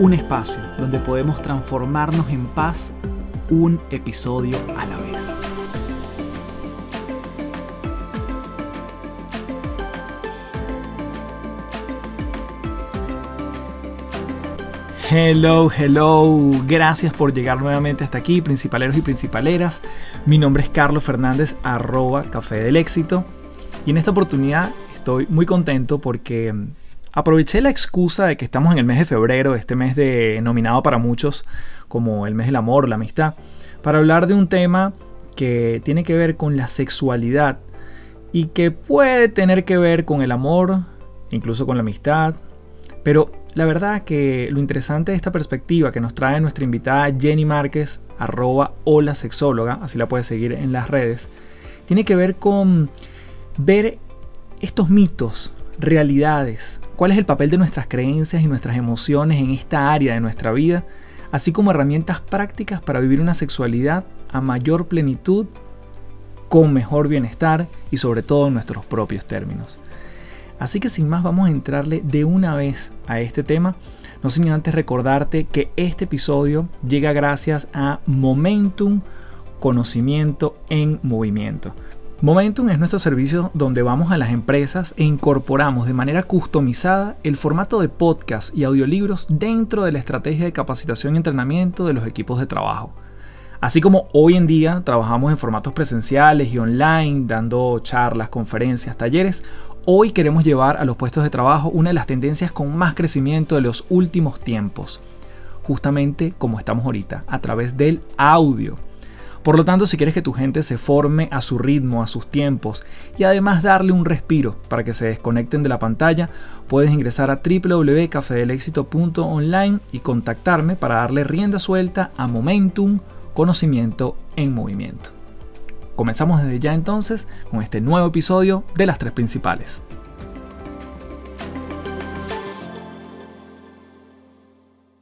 Un espacio donde podemos transformarnos en paz un episodio a la vez. Hello, hello. Gracias por llegar nuevamente hasta aquí, principaleros y principaleras. Mi nombre es Carlos Fernández, arroba Café del Éxito. Y en esta oportunidad estoy muy contento porque Aproveché la excusa de que estamos en el mes de febrero, este mes denominado para muchos como el mes del amor, la amistad, para hablar de un tema que tiene que ver con la sexualidad y que puede tener que ver con el amor, incluso con la amistad. Pero la verdad que lo interesante de esta perspectiva que nos trae nuestra invitada Jenny Márquez, arroba hola sexóloga, así la puedes seguir en las redes, tiene que ver con ver estos mitos, realidades, cuál es el papel de nuestras creencias y nuestras emociones en esta área de nuestra vida, así como herramientas prácticas para vivir una sexualidad a mayor plenitud, con mejor bienestar y sobre todo en nuestros propios términos. Así que sin más vamos a entrarle de una vez a este tema, no sin antes recordarte que este episodio llega gracias a Momentum Conocimiento en Movimiento. Momentum es nuestro servicio donde vamos a las empresas e incorporamos de manera customizada el formato de podcast y audiolibros dentro de la estrategia de capacitación y entrenamiento de los equipos de trabajo. Así como hoy en día trabajamos en formatos presenciales y online, dando charlas, conferencias, talleres, hoy queremos llevar a los puestos de trabajo una de las tendencias con más crecimiento de los últimos tiempos, justamente como estamos ahorita, a través del audio. Por lo tanto, si quieres que tu gente se forme a su ritmo, a sus tiempos y además darle un respiro para que se desconecten de la pantalla, puedes ingresar a www.cafedelexito.online y contactarme para darle rienda suelta a Momentum, conocimiento en movimiento. Comenzamos desde ya entonces con este nuevo episodio de las tres principales.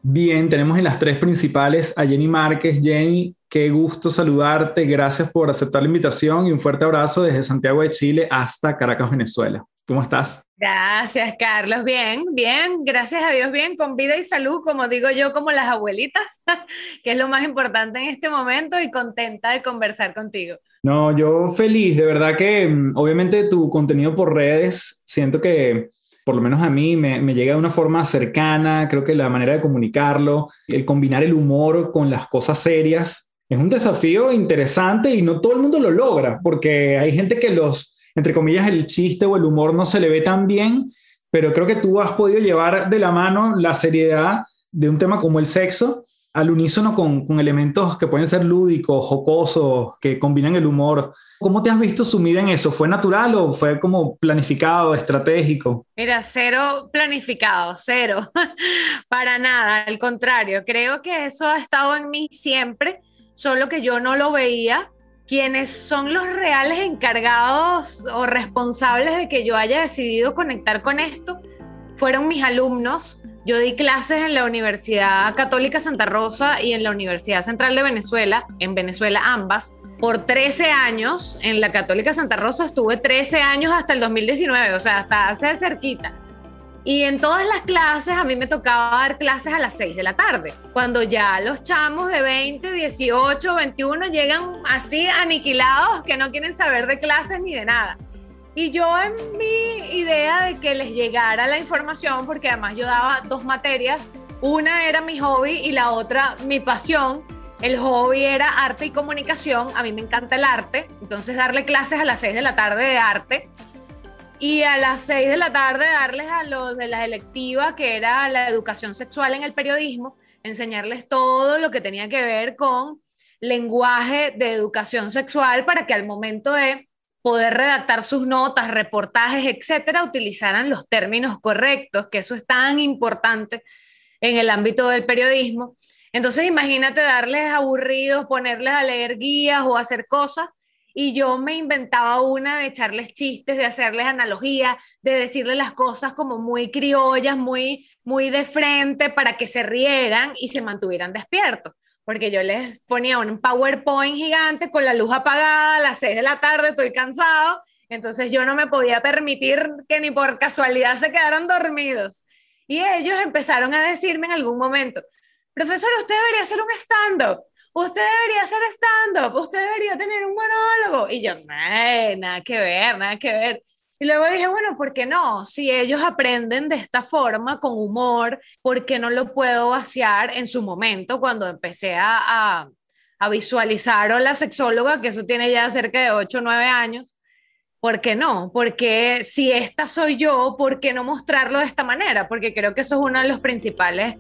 Bien, tenemos en las tres principales a Jenny Márquez. Jenny, qué gusto saludarte. Gracias por aceptar la invitación y un fuerte abrazo desde Santiago de Chile hasta Caracas, Venezuela. ¿Cómo estás? Gracias, Carlos. Bien, bien, gracias a Dios, bien, con vida y salud, como digo yo, como las abuelitas, que es lo más importante en este momento y contenta de conversar contigo. No, yo feliz, de verdad que mm, obviamente tu contenido por redes, siento que por lo menos a mí, me, llega de una forma cercana, creo que la manera de comunicarlo, el combinar el humor con las cosas serias, es un desafío interesante y no todo el mundo lo logra, porque hay gente que los, entre comillas, el chiste o el humor no se le ve tan bien, pero creo que tú has podido llevar de la mano la seriedad de un tema como el sexo al unísono con, elementos que pueden ser lúdicos, jocosos, que combinan el humor. ¿Cómo te has visto sumida en eso? ¿Fue natural o fue como planificado, estratégico? Mira, cero planificado, cero, para nada, al contrario, creo que eso ha estado en mí siempre, solo que yo no lo veía. Quienes son los reales encargados o responsables de que yo haya decidido conectar con esto fueron mis alumnos. Yo di clases en la Universidad Católica Santa Rosa y en la Universidad Central de Venezuela, en Venezuela ambas, por 13 años. En la Católica Santa Rosa estuve 13 años hasta el 2019, o sea, hasta hace cerquita. Y en todas las clases a mí me tocaba dar clases a las 6 de la tarde, cuando ya los chamos de 20, 18, 21 llegan así aniquilados que no quieren saber de clases ni de nada. Y yo en mi idea de que les llegara la información, porque además yo daba dos materias, una era mi hobby y la otra mi pasión, el hobby era arte y comunicación, a mí me encanta el arte, entonces darle clases a las 6 de la tarde de arte y a las 6 de la tarde darles a los de la electiva, que era la educación sexual en el periodismo, enseñarles todo lo que tenía que ver con lenguaje de educación sexual para que al momento de poder redactar sus notas, reportajes, etcétera, utilizaran los términos correctos, que eso es tan importante en el ámbito del periodismo. Entonces imagínate darles aburridos, ponerles a leer guías o hacer cosas y yo me inventaba una de echarles chistes, de hacerles analogías, de decirles las cosas como muy criollas, muy, muy de frente para que se rieran y se mantuvieran despiertos. Porque yo les ponía un PowerPoint gigante con la luz apagada a las 6 de la tarde, estoy cansado, entonces yo no me podía permitir que ni por casualidad se quedaran dormidos. Y ellos empezaron a decirme en algún momento, profesor, usted debería hacer un stand-up usted debería hacer stand-up, usted debería tener un monólogo. Y yo, nada que ver, nada que ver. Y luego dije, bueno, ¿por qué no? Si ellos aprenden de esta forma, con humor, ¿por qué no lo puedo vaciar en su momento cuando empecé a, a, visualizar o la sexóloga, que eso tiene ya cerca de 8 o 9 años? ¿Por qué no? Porque si esta soy yo, ¿por qué no mostrarlo de esta manera? Porque creo que eso es uno de los principales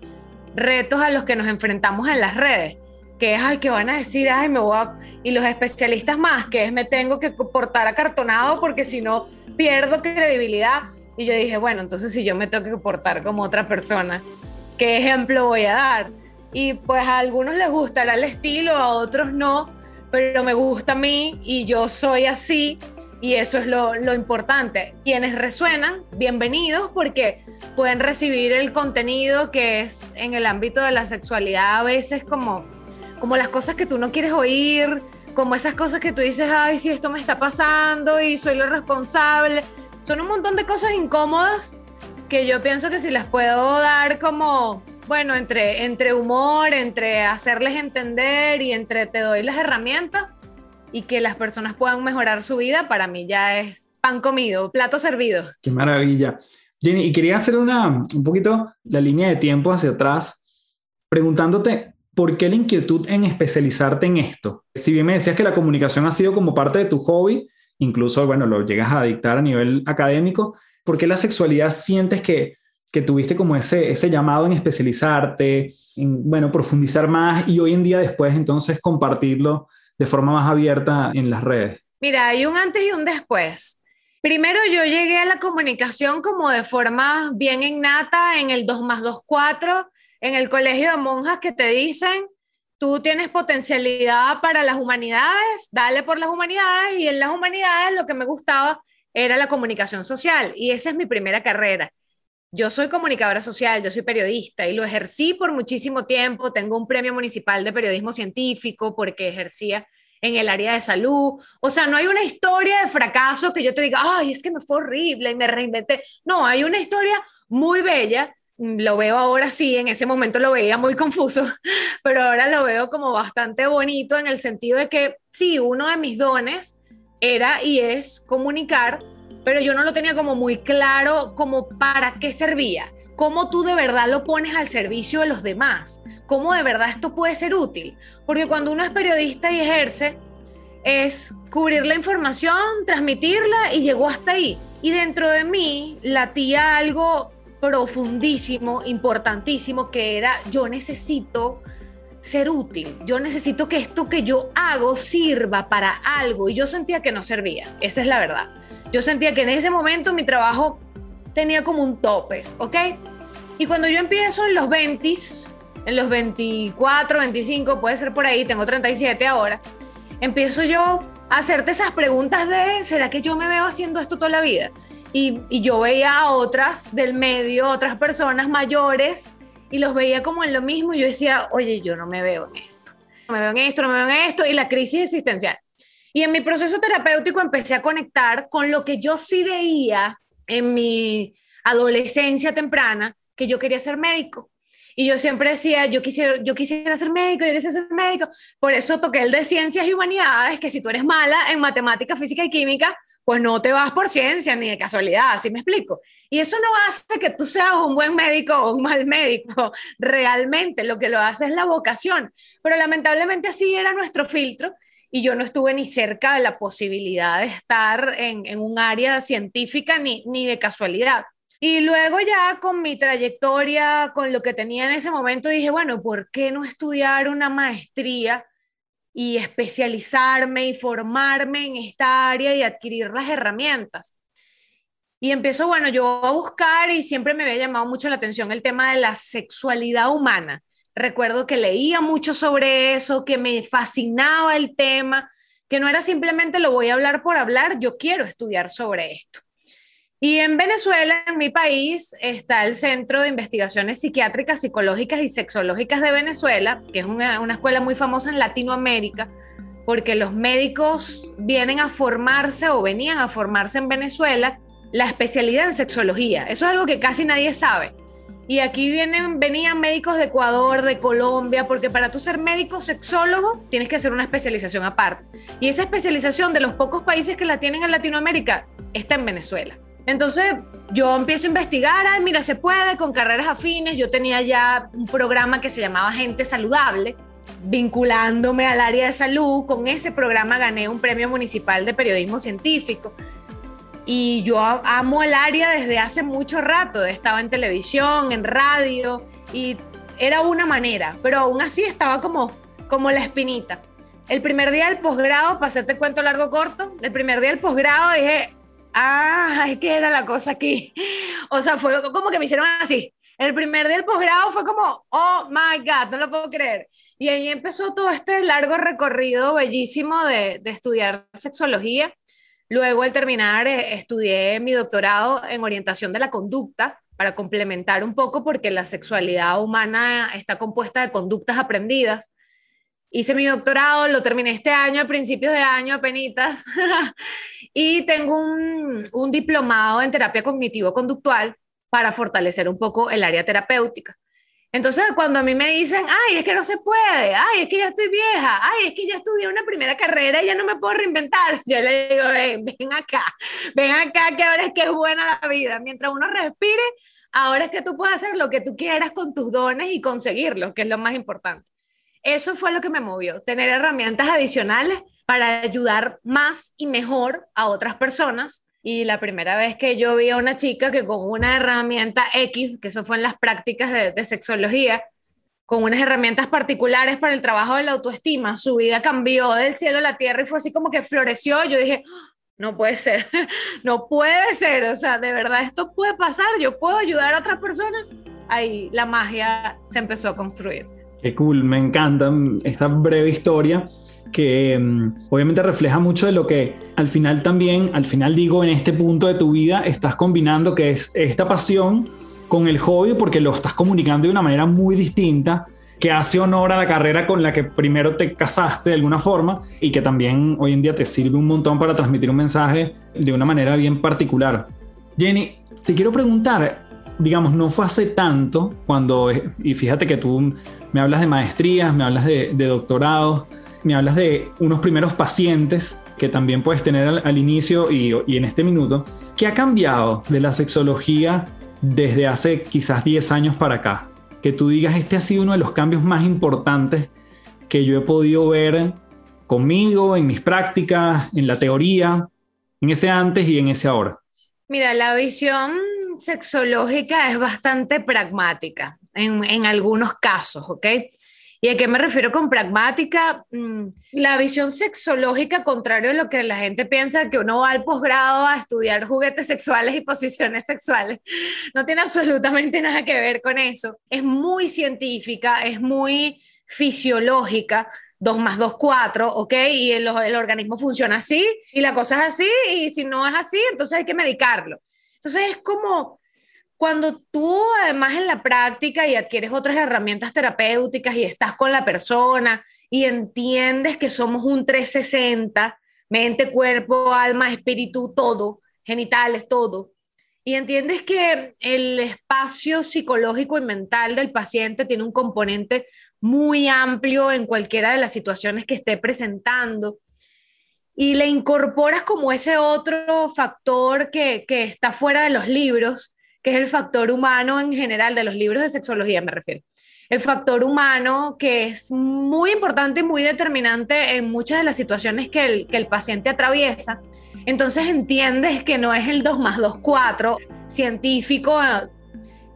retos a los que nos enfrentamos en las redes que ay, que van a decir, ay, me voy a... Y los especialistas más, que es, me tengo que portar acartonado porque si no pierdo credibilidad. Y yo dije, bueno, entonces si yo me tengo que portar como otra persona, ¿qué ejemplo voy a dar? Y pues a algunos les gustará el estilo, a otros no, pero me gusta a mí y yo soy así y eso es lo, lo importante. Quienes resuenan, bienvenidos porque pueden recibir el contenido que es en el ámbito de la sexualidad a veces como como las cosas que tú no quieres oír, como esas cosas que tú dices, ay, si esto me está pasando y soy lo responsable. Son un montón de cosas incómodas que yo pienso que si las puedo dar como, bueno, entre, entre humor, entre hacerles entender y entre te doy las herramientas y que las personas puedan mejorar su vida, para mí ya es pan comido, plato servido. Qué maravilla. Jenny, y quería hacer una, un poquito la línea de tiempo hacia atrás, preguntándote ¿por qué la inquietud en especializarte en esto? Si bien me decías que la comunicación ha sido como parte de tu hobby, incluso, bueno, lo llegas a dictar a nivel académico, ¿por qué la sexualidad sientes que, que tuviste como ese, ese llamado en especializarte, en, bueno, profundizar más y hoy en día después entonces compartirlo de forma más abierta en las redes? Mira, hay un antes y un después. Primero yo llegué a la comunicación como de forma bien innata en el 2 más 2, 4 en el colegio de monjas que te dicen, tú tienes potencialidad para las humanidades, dale por las humanidades, y en las humanidades lo que me gustaba era la comunicación social, y esa es mi primera carrera. Yo soy comunicadora social, yo soy periodista y lo ejercí por muchísimo tiempo. Tengo un premio municipal de periodismo científico porque ejercía en el área de salud. O sea, no hay una historia de fracaso que yo te diga, ay, es que me fue horrible y me reinventé. No, hay una historia muy bella lo veo ahora sí, en ese momento lo veía muy confuso, pero ahora lo veo como bastante bonito en el sentido de que sí, uno de mis dones era y es comunicar, pero yo no lo tenía como muy claro como para qué servía, cómo tú de verdad lo pones al servicio de los demás, cómo de verdad esto puede ser útil, porque cuando uno es periodista y ejerce, es cubrir la información, transmitirla y llegó hasta ahí. Y dentro de mí latía algo profundísimo, importantísimo, que era yo necesito ser útil, yo necesito que esto que yo hago sirva para algo y yo sentía que no servía, esa es la verdad. Yo sentía que en ese momento mi trabajo tenía como un tope, ¿ok? Y cuando yo empiezo en los 20, en los 24, 25, puede ser por ahí, tengo 37 ahora, empiezo yo a hacerte esas preguntas de, ¿será que yo me veo haciendo esto toda la vida? Y, yo veía a otras del medio, otras personas mayores, y los veía como en lo mismo. Y yo decía, oye, yo no me veo en esto. No me veo en esto, no me veo en esto. Y la crisis existencial. Y en mi proceso terapéutico empecé a conectar con lo que yo sí veía en mi adolescencia temprana, que yo quería ser médico. Y yo siempre decía, yo quisiera, yo quisiera ser médico, yo quisiera ser médico. Por eso toqué el de ciencias y humanidades, que si tú eres mala en matemática, física y química, pues no te vas por ciencia ni de casualidad, ¿sí me explico? Y eso no hace que tú seas un buen médico o un mal médico, realmente lo que lo hace es la vocación, pero lamentablemente así era nuestro filtro y yo no estuve ni cerca de la posibilidad de estar en, en un área científica ni, ni de casualidad. Y luego ya con mi trayectoria, con lo que tenía en ese momento, dije, bueno, ¿por qué no estudiar una maestría? Y especializarme y formarme en esta área y adquirir las herramientas. Y empiezo, bueno, yo a buscar y siempre me había llamado mucho la atención el tema de la sexualidad humana. Recuerdo que leía mucho sobre eso, que me fascinaba el tema, que no era simplemente lo voy a hablar por hablar, yo quiero estudiar sobre esto. Y en Venezuela, en mi país, está el Centro de Investigaciones Psiquiátricas, Psicológicas y Sexológicas de Venezuela, que es una, escuela muy famosa en Latinoamérica, porque los médicos vienen a formarse o venían a formarse en Venezuela la especialidad en sexología. Eso es algo que casi nadie sabe. Y aquí vienen, venían médicos de Ecuador, de Colombia, porque para tú ser médico sexólogo tienes que hacer una especialización aparte. Y esa especialización de los pocos países que la tienen en Latinoamérica está en Venezuela. Entonces yo empiezo a investigar, ay, mira, se puede con carreras afines. Yo tenía ya un programa que se llamaba Gente Saludable, vinculándome al área de salud. Con ese programa gané un premio municipal de periodismo científico. Y yo amo el área desde hace mucho rato. Estaba en televisión, en radio, y era una manera, pero aún así estaba como, como la espinita. El primer día del posgrado, para hacerte cuento largo corto, el primer día del posgrado dije, ah, es que era la cosa aquí. O sea, fue como que me hicieron así. El primer del posgrado fue como, oh my God, no lo puedo creer. Y ahí empezó todo este largo recorrido bellísimo de, de estudiar sexología. Luego, al terminar, eh, estudié mi doctorado en orientación de la conducta para complementar un poco porque la sexualidad humana está compuesta de conductas aprendidas hice mi doctorado, lo terminé este año, a principios de año, apenas, y tengo un, un diplomado en terapia cognitivo-conductual para fortalecer un poco el área terapéutica. Entonces, cuando a mí me dicen, ay, es que no se puede, ay, es que ya estoy vieja, ay, es que ya estudié una primera carrera y ya no me puedo reinventar, yo le digo, ven, ven acá, ven acá, que ahora es que es buena la vida. Mientras uno respire, ahora es que tú puedes hacer lo que tú quieras con tus dones y conseguirlo, que es lo más importante. Eso fue lo que me movió, tener herramientas adicionales para ayudar más y mejor a otras personas. Y la primera vez que yo vi a una chica que con una herramienta X, que eso fue en las prácticas de, sexología, con unas herramientas particulares para el trabajo de la autoestima, su vida cambió del cielo a la tierra y fue así como que floreció. Yo dije, ah, no puede ser, no puede ser, o sea, de verdad esto puede pasar, yo puedo ayudar a otras personas. Ahí la magia se empezó a construir. Qué cool, me encanta esta breve historia que mm, obviamente refleja mucho de lo que al final también, al final digo, en este punto de tu vida estás combinando que es esta pasión con el hobby porque lo estás comunicando de una manera muy distinta que hace honor a la carrera con la que primero te casaste de alguna forma y que también hoy en día te sirve un montón para transmitir un mensaje de una manera bien particular. Jenny, te quiero preguntar, digamos, no fue hace tanto cuando, y fíjate que tú me hablas de maestrías, me hablas de, doctorados, me hablas de unos primeros pacientes que también puedes tener al, inicio y, y, en este minuto. ¿Qué ha cambiado de la sexología desde hace quizás 10 años para acá? Que tú digas, este ha sido uno de los cambios más importantes que yo he podido ver conmigo, en mis prácticas, en la teoría, en ese antes y en ese ahora. Mira, la visión sexológica es bastante pragmática en, algunos casos, ¿ok? ¿Y a qué me refiero con pragmática? Mm, la visión sexológica, contrario a lo que la gente piensa, que uno va al posgrado a estudiar juguetes sexuales y posiciones sexuales, no tiene absolutamente nada que ver con eso. Es muy científica, es muy fisiológica. 2 más 2, 4, ¿ok? Y el, el organismo funciona así y la cosa es así y si no es así, entonces hay que medicarlo. Entonces es como cuando tú además en la práctica y adquieres otras herramientas terapéuticas y estás con la persona y entiendes que somos un 360, mente, cuerpo, alma, espíritu, todo, genitales, todo. Y entiendes que el espacio psicológico y mental del paciente tiene un componente muy amplio en cualquiera de las situaciones que esté presentando y le incorporas como ese otro factor que, que está fuera de los libros, que es el factor humano en general, de los libros de sexología me refiero. El factor humano que es muy importante y muy determinante en muchas de las situaciones que el, que el paciente atraviesa. Entonces entiendes que no es el 2 más 2, 4 científico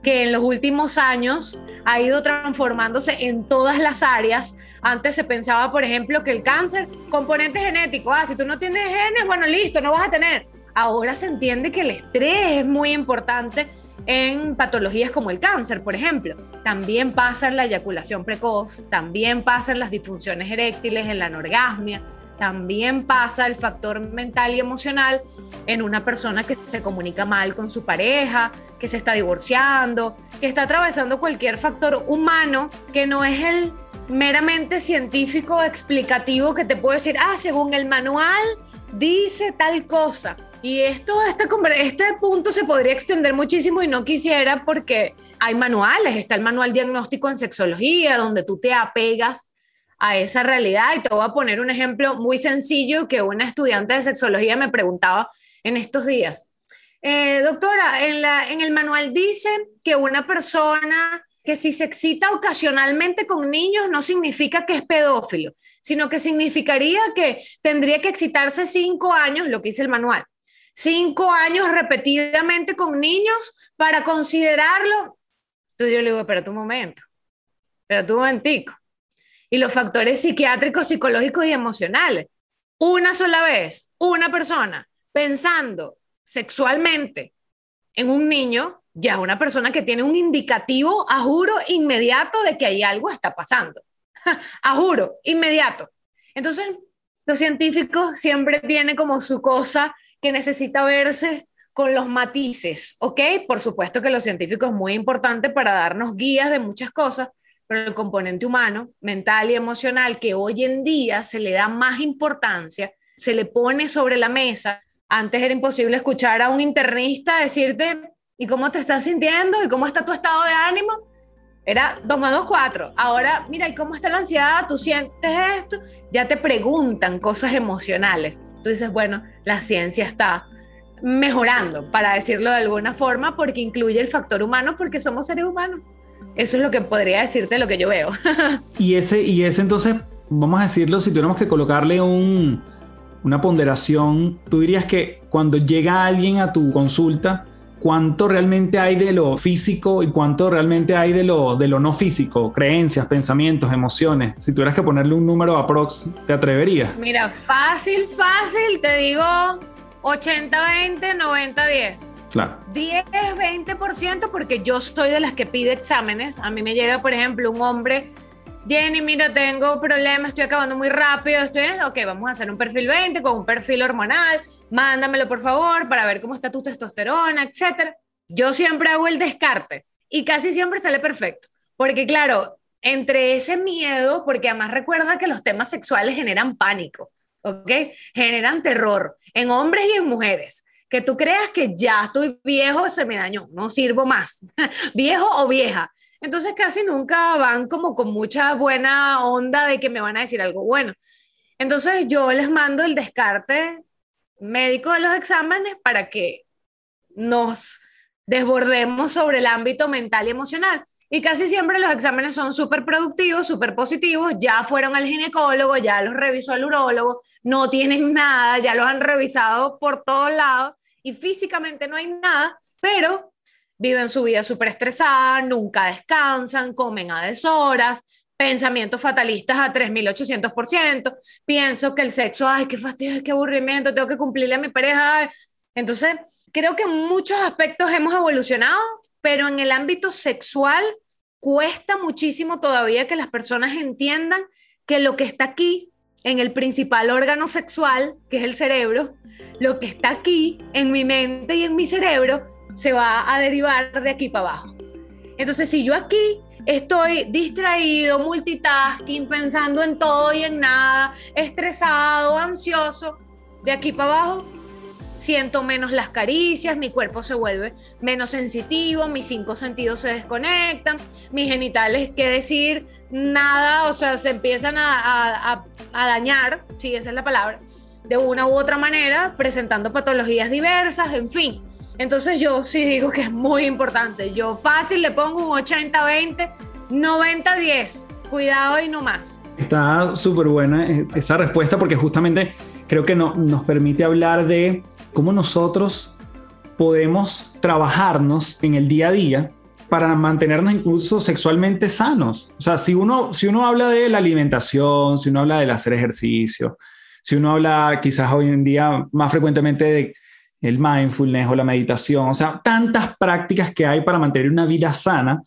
que en los últimos años ha ido transformándose en todas las áreas. Antes se pensaba, por ejemplo, que el cáncer, componente genético, ah, si tú no tienes genes, bueno, listo, no vas a tener. ahora se entiende que el estrés es muy importante en patologías como el cáncer, por ejemplo. También pasa en la eyaculación precoz, también pasa en las disfunciones eréctiles, en la anorgasmia, también pasa el factor mental y emocional en una persona que se comunica mal con su pareja, que se está divorciando, que está atravesando cualquier factor humano que no es el meramente científico explicativo que te puede decir, ah, según el manual dice tal cosa. Y esto, este, este punto se podría extender muchísimo y no quisiera porque hay manuales, está el manual diagnóstico en sexología, donde tú te apegas a esa realidad. Y te voy a poner un ejemplo muy sencillo que una estudiante de sexología me preguntaba en estos días. Eh, doctora, en, en el manual dice que una persona que si se excita ocasionalmente con niños no significa que es pedófilo, sino que significaría que tendría que excitarse cinco años, lo que dice el manual, cinco años repetidamente con niños para considerarlo. Entonces yo le digo, espera un momento, espera un momentico. Y los factores psiquiátricos, psicológicos y emocionales. Una sola vez, una persona pensando sexualmente en un niño, ya es una persona que tiene un indicativo, a juro, inmediato de que hay algo está pasando. a juro, inmediato. Entonces, los científicos siempre tienen como su cosa que necesita verse con los matices, ¿ok? Por supuesto que los científicos es muy importante para darnos guías de muchas cosas, pero el componente humano, mental y emocional, que hoy en día se le da más importancia, se le pone sobre la mesa. Antes era imposible escuchar a un internista decirte, ¿y cómo te estás sintiendo? ¿Y cómo está tu estado de ánimo? Era 2 más 2, 4. Ahora, mira, ¿y cómo está la ansiedad? ¿Tú sientes esto? Ya te preguntan cosas emocionales. Tú dices, bueno, la ciencia está mejorando, para decirlo de alguna forma, porque incluye el factor humano, porque somos seres humanos. Eso es lo que podría decirte lo que yo veo. y ese, y ese entonces, vamos a decirlo, si tuviéramos que colocarle un, una ponderación, tú dirías que cuando llega alguien a tu consulta, cuánto realmente hay de lo físico y cuánto realmente hay de lo, de lo no físico, creencias, pensamientos, emociones. Si tuvieras que ponerle un número a prox, ¿te atreverías? Mira, fácil, fácil, te digo 80-20, 90-10. Claro. 10-20% porque yo soy de las que pide exámenes. A mí me llega, por ejemplo, un hombre, Jenny, mira, tengo problemas, estoy acabando muy rápido, estoy, ok, vamos a hacer un perfil 20 con un perfil hormonal, mándamelo por favor para ver cómo está tu testosterona, etc. Yo siempre hago el descarte y casi siempre sale perfecto, porque claro, entre ese miedo, porque además recuerda que los temas sexuales generan pánico, ¿ok? Generan terror en hombres y en mujeres. Que tú creas que ya estoy viejo, se me dañó, no sirvo más, viejo o vieja. Entonces casi nunca van como con mucha buena onda de que me van a decir algo bueno. Entonces yo les mando el descarte médico de los exámenes para que nos desbordemos sobre el ámbito mental y emocional. Y casi siempre los exámenes son súper productivos, súper positivos, ya fueron al ginecólogo, ya los revisó el urólogo, no tienen nada, ya los han revisado por todos lados y físicamente no hay nada, pero viven su vida súper estresada, nunca descansan, comen a deshoras, pensamientos fatalistas a 3800%, pienso que el sexo, ay, qué fastidio, qué aburrimiento, tengo que cumplirle a mi pareja. Entonces, creo que en muchos aspectos hemos evolucionado, pero en el ámbito sexual cuesta muchísimo todavía que las personas entiendan que lo que está aquí, en el principal órgano sexual, que es el cerebro, lo que está aquí, en mi mente y en mi cerebro, se va a derivar de aquí para abajo. Entonces, si yo aquí estoy distraído, multitasking, pensando en todo y en nada, estresado, ansioso, de aquí para abajo siento menos las caricias, mi cuerpo se vuelve menos sensitivo, mis cinco sentidos se desconectan, mis genitales, qué decir, nada, o sea, se empiezan a, dañar, si esa es la palabra, de una u otra manera, presentando patologías diversas, en fin. Entonces yo sí digo que es muy importante. Yo fácil le pongo un 80-20, 90-10. Cuidado y no más. Está súper buena esa respuesta porque justamente creo que no, nos permite hablar de cómo nosotros podemos trabajarnos en el día a día para mantenernos incluso sexualmente sanos. O sea, si uno, si uno habla de la alimentación, si uno habla del hacer ejercicio, si uno habla quizás hoy en día más frecuentemente de el mindfulness o la meditación, o sea, tantas prácticas que hay para mantener una vida sana,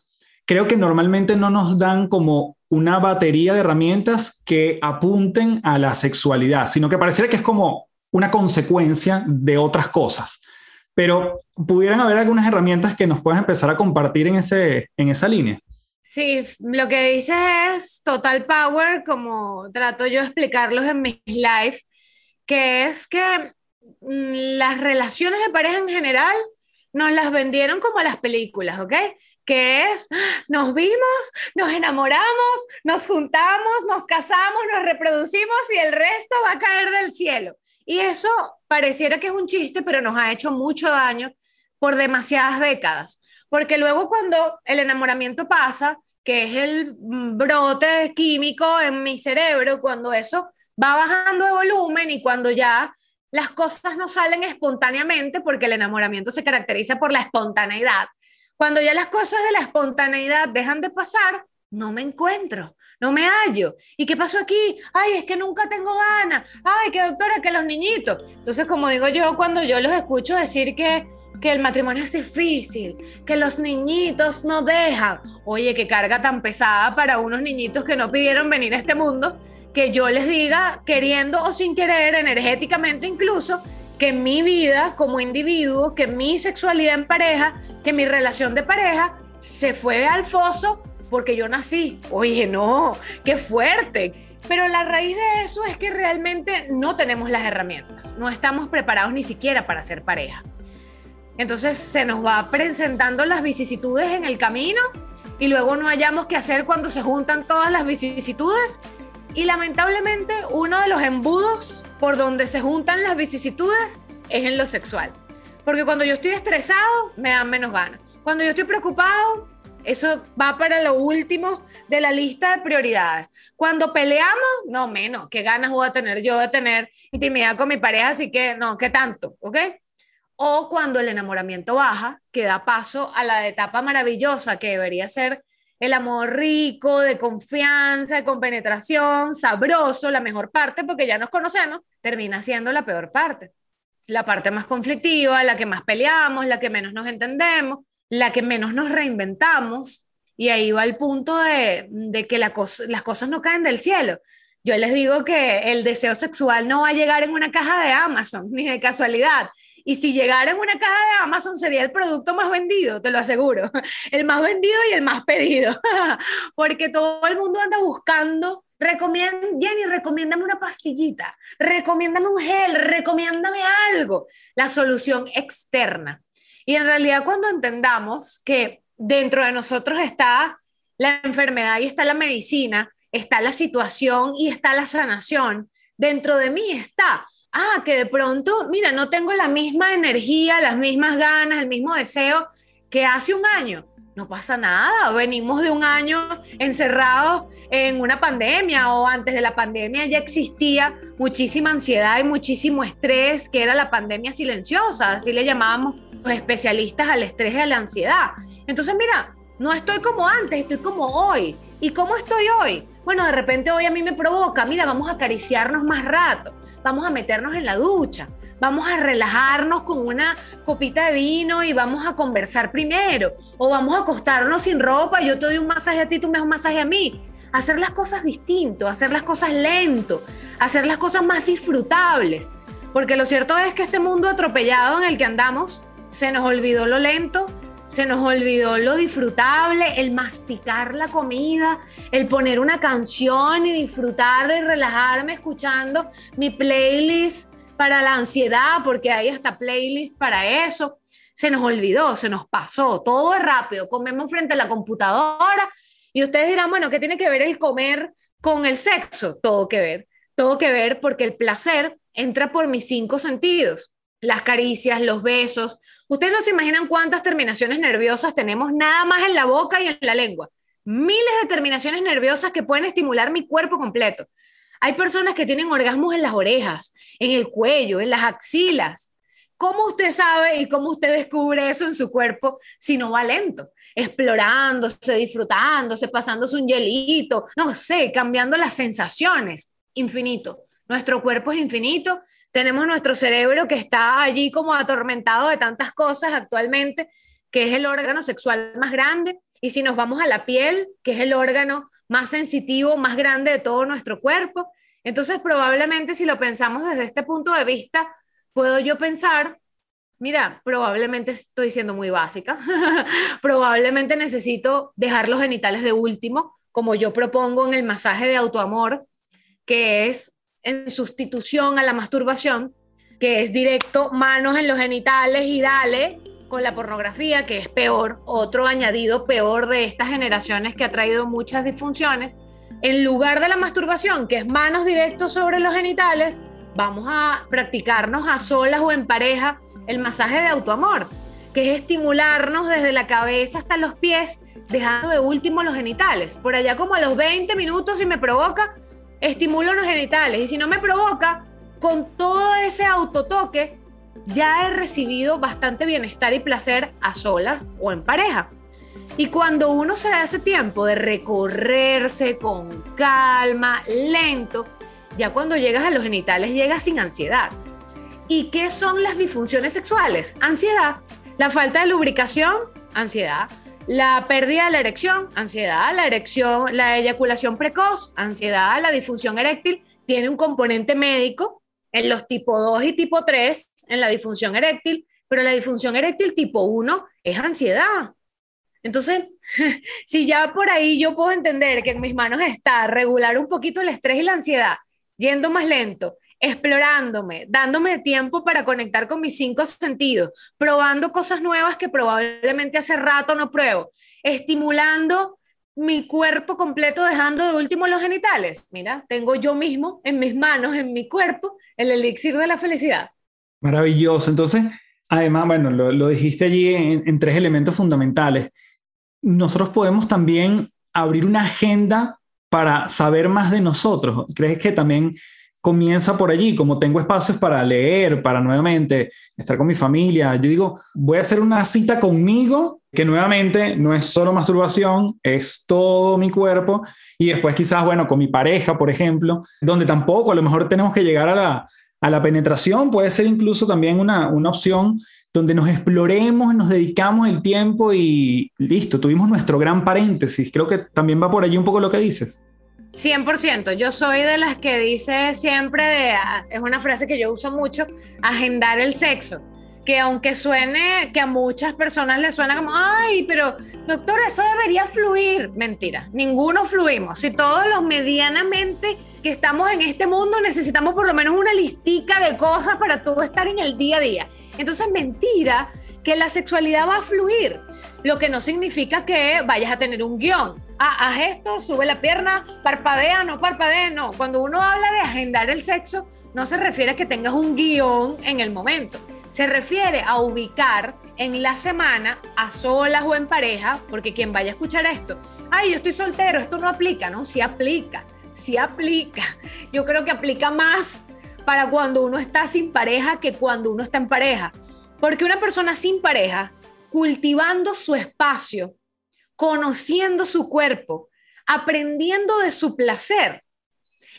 creo que normalmente no nos dan como una batería de herramientas que apunten a la sexualidad, sino que pareciera que es como una consecuencia de otras cosas. Pero pudieran haber algunas herramientas que nos puedas empezar a compartir en, ese, en esa línea. Sí, lo que dices es total power, como trato yo de explicarlos en mis live, que es que las relaciones de pareja en general nos las vendieron como las películas, ¿ok? Que es, nos vimos, nos enamoramos, nos juntamos, nos casamos, nos reproducimos y el resto va a caer del cielo. Y eso pareciera que es un chiste, pero nos ha hecho mucho daño por demasiadas décadas. Porque luego cuando el enamoramiento pasa, que es el brote químico en mi cerebro, cuando eso va bajando de volumen y cuando ya las cosas no salen espontáneamente, porque el enamoramiento se caracteriza por la espontaneidad. Cuando ya las cosas de la espontaneidad dejan de pasar, no me encuentro, no me hallo. ¿Y qué pasó aquí? Ay, es que nunca tengo ganas. Ay, que doctora, que los niñitos. Entonces, como digo yo, cuando yo los escucho decir que, que el matrimonio es difícil, que los niñitos no dejan. Oye, qué carga tan pesada para unos niñitos que no pidieron venir a este mundo, que yo les diga, queriendo o sin querer, energéticamente incluso, que mi vida como individuo, que mi sexualidad en pareja, que mi relación de pareja se fue al foso porque yo nací. Oye, no, qué fuerte. Pero la raíz de eso es que realmente no tenemos las herramientas, no estamos preparados ni siquiera para ser pareja. Entonces se nos va presentando las vicisitudes en el camino y luego no hayamos qué hacer cuando se juntan todas las vicisitudes. Y lamentablemente uno de los embudos por donde se juntan las vicisitudes es en lo sexual. Porque cuando yo estoy estresado, me dan menos ganas. Cuando yo estoy preocupado, eso va para lo último de la lista de prioridades. Cuando peleamos, no menos, qué ganas voy a tener yo de tener intimidad con mi pareja, así que no, qué tanto, ¿ok? O cuando el enamoramiento baja, que da paso a la etapa maravillosa que debería ser el amor rico, de confianza, de compenetración, sabroso, la mejor parte, porque ya nos conocemos, termina siendo la peor parte. La parte más conflictiva, la que más peleamos, la que menos nos entendemos, la que menos nos reinventamos, y ahí va el punto de, que las cosas no caen del cielo. Yo les digo que el deseo sexual no va a llegar en una caja de Amazon, ni de casualidad. Y si llegara en una caja de Amazon sería el producto más vendido, te lo aseguro. El más vendido y el más pedido. Porque todo el mundo anda buscando. Jenny, recomiéndame una pastillita, recomiéndame un gel, recomiéndame algo. La solución externa. Y en realidad cuando entendamos que dentro de nosotros está la enfermedad y está la medicina, está la situación y está la sanación, dentro de mí está, ah, que de pronto, mira, no tengo la misma energía, las mismas ganas, el mismo deseo que hace un año. No pasa nada, venimos de un año encerrados en una pandemia o antes de la pandemia ya existía muchísima ansiedad y muchísimo estrés, que era la pandemia silenciosa, así le llamábamos los especialistas al estrés y a la ansiedad. Entonces, mira, no estoy como antes, estoy como hoy. ¿Y cómo estoy hoy? Bueno, de repente hoy a mí me provoca, mira, vamos a acariciarnos más rato, vamos a meternos en la ducha, vamos a relajarnos con una copita de vino y vamos a conversar primero, o vamos a acostarnos sin ropa, yo te doy un masaje a ti, tú me das un masaje a mí. Hacer las cosas distinto, hacer las cosas lento, hacer las cosas más disfrutables. Porque lo cierto es que este mundo atropellado en el que andamos se nos olvidó lo lento, se nos olvidó lo disfrutable, el masticar la comida, el poner una canción y disfrutar y relajarme escuchando mi playlist para la ansiedad, porque hay hasta playlist para eso. Se nos olvidó, se nos pasó, todo es rápido, comemos frente a la computadora y ustedes dirán, bueno, ¿qué tiene que ver el comer con el sexo? Todo que ver, todo que ver porque el placer entra por mis cinco sentidos las caricias, los besos. Ustedes no se imaginan cuántas terminaciones nerviosas tenemos nada más en la boca y en la lengua. Miles de terminaciones nerviosas que pueden estimular mi cuerpo completo. Hay personas que tienen orgasmos en las orejas, en el cuello, en las axilas. ¿Cómo usted sabe y cómo usted descubre eso en su cuerpo si no va lento? Explorándose, disfrutándose, pasándose un hielito, no sé, cambiando las sensaciones. Infinito. Nuestro cuerpo es infinito tenemos nuestro cerebro que está allí como atormentado de tantas cosas actualmente, que es el órgano sexual más grande, y si nos vamos a la piel, que es el órgano más sensitivo, más grande de todo nuestro cuerpo. Entonces, probablemente si lo pensamos desde este punto de vista, puedo yo pensar, mira, probablemente estoy siendo muy básica, probablemente necesito dejar los genitales de último, como yo propongo en el masaje de autoamor, que es en sustitución a la masturbación, que es directo, manos en los genitales y dale con la pornografía, que es peor, otro añadido peor de estas generaciones que ha traído muchas disfunciones. En lugar de la masturbación, que es manos directos sobre los genitales, vamos a practicarnos a solas o en pareja el masaje de autoamor, que es estimularnos desde la cabeza hasta los pies, dejando de último los genitales. Por allá como a los 20 minutos, si me provoca, estimulo los genitales. Y si no me provoca, con todo ese autotoque, ya he recibido bastante bienestar y placer a solas o en pareja. Y cuando uno se da ese tiempo de recorrerse con calma, lento, ya cuando llegas a los genitales llegas sin ansiedad. ¿Y qué son las disfunciones sexuales? Ansiedad. La falta de lubricación, ansiedad. La pérdida de la erección, ansiedad. La erección, la eyaculación precoz, ansiedad. La disfunción eréctil tiene un componente médico en los tipo 2 y tipo 3, en la disfunción eréctil, pero la disfunción eréctil tipo 1 es ansiedad. Entonces, si ya por ahí yo puedo entender que en mis manos está regular un poquito el estrés y la ansiedad, yendo más lento, explorándome, dándome tiempo para conectar con mis cinco sentidos, probando cosas nuevas que probablemente hace rato no pruebo, estimulando mi cuerpo completo dejando de último los genitales. Mira, tengo yo mismo en mis manos, en mi cuerpo, el elixir de la felicidad. Maravilloso. Entonces, además, bueno, lo, dijiste allí en tres elementos fundamentales. Nosotros podemos también abrir una agenda para saber más de nosotros. ¿Crees que también comienza por allí, como tengo espacios para leer, para nuevamente estar con mi familia, yo digo, voy a hacer una cita conmigo, que nuevamente no es solo masturbación, es todo mi cuerpo, y después quizás, bueno, con mi pareja, por ejemplo, donde tampoco a lo mejor tenemos que llegar a la, a la penetración, puede ser incluso también una, una opción donde nos exploremos, nos dedicamos el tiempo y listo, tuvimos nuestro gran paréntesis. Creo que también va por allí un poco lo que dices. 100%, yo soy de las que dice siempre, de, ah, es una frase que yo uso mucho, agendar el sexo, que aunque suene, que a muchas personas les suena como, ay, pero doctor, eso debería fluir, mentira, ninguno fluimos, si todos los medianamente que estamos en este mundo necesitamos por lo menos una listica de cosas para todo estar en el día a día, entonces mentira que la sexualidad va a fluir, lo que no significa que vayas a tener un guion ah, haz esto, sube la pierna, parpadea, no parpadea, no. Cuando uno habla de agendar el sexo, no se refiere a que tengas un guion en el momento. Se refiere a ubicar en la semana, a solas o en pareja, porque quien vaya a escuchar esto, ay, yo estoy soltero, esto no aplica, ¿no? Sí aplica, sí aplica. Yo creo que aplica más para cuando uno está sin pareja que cuando uno está en pareja. Porque una persona sin pareja, cultivando su espacio, conociendo su cuerpo, aprendiendo de su placer.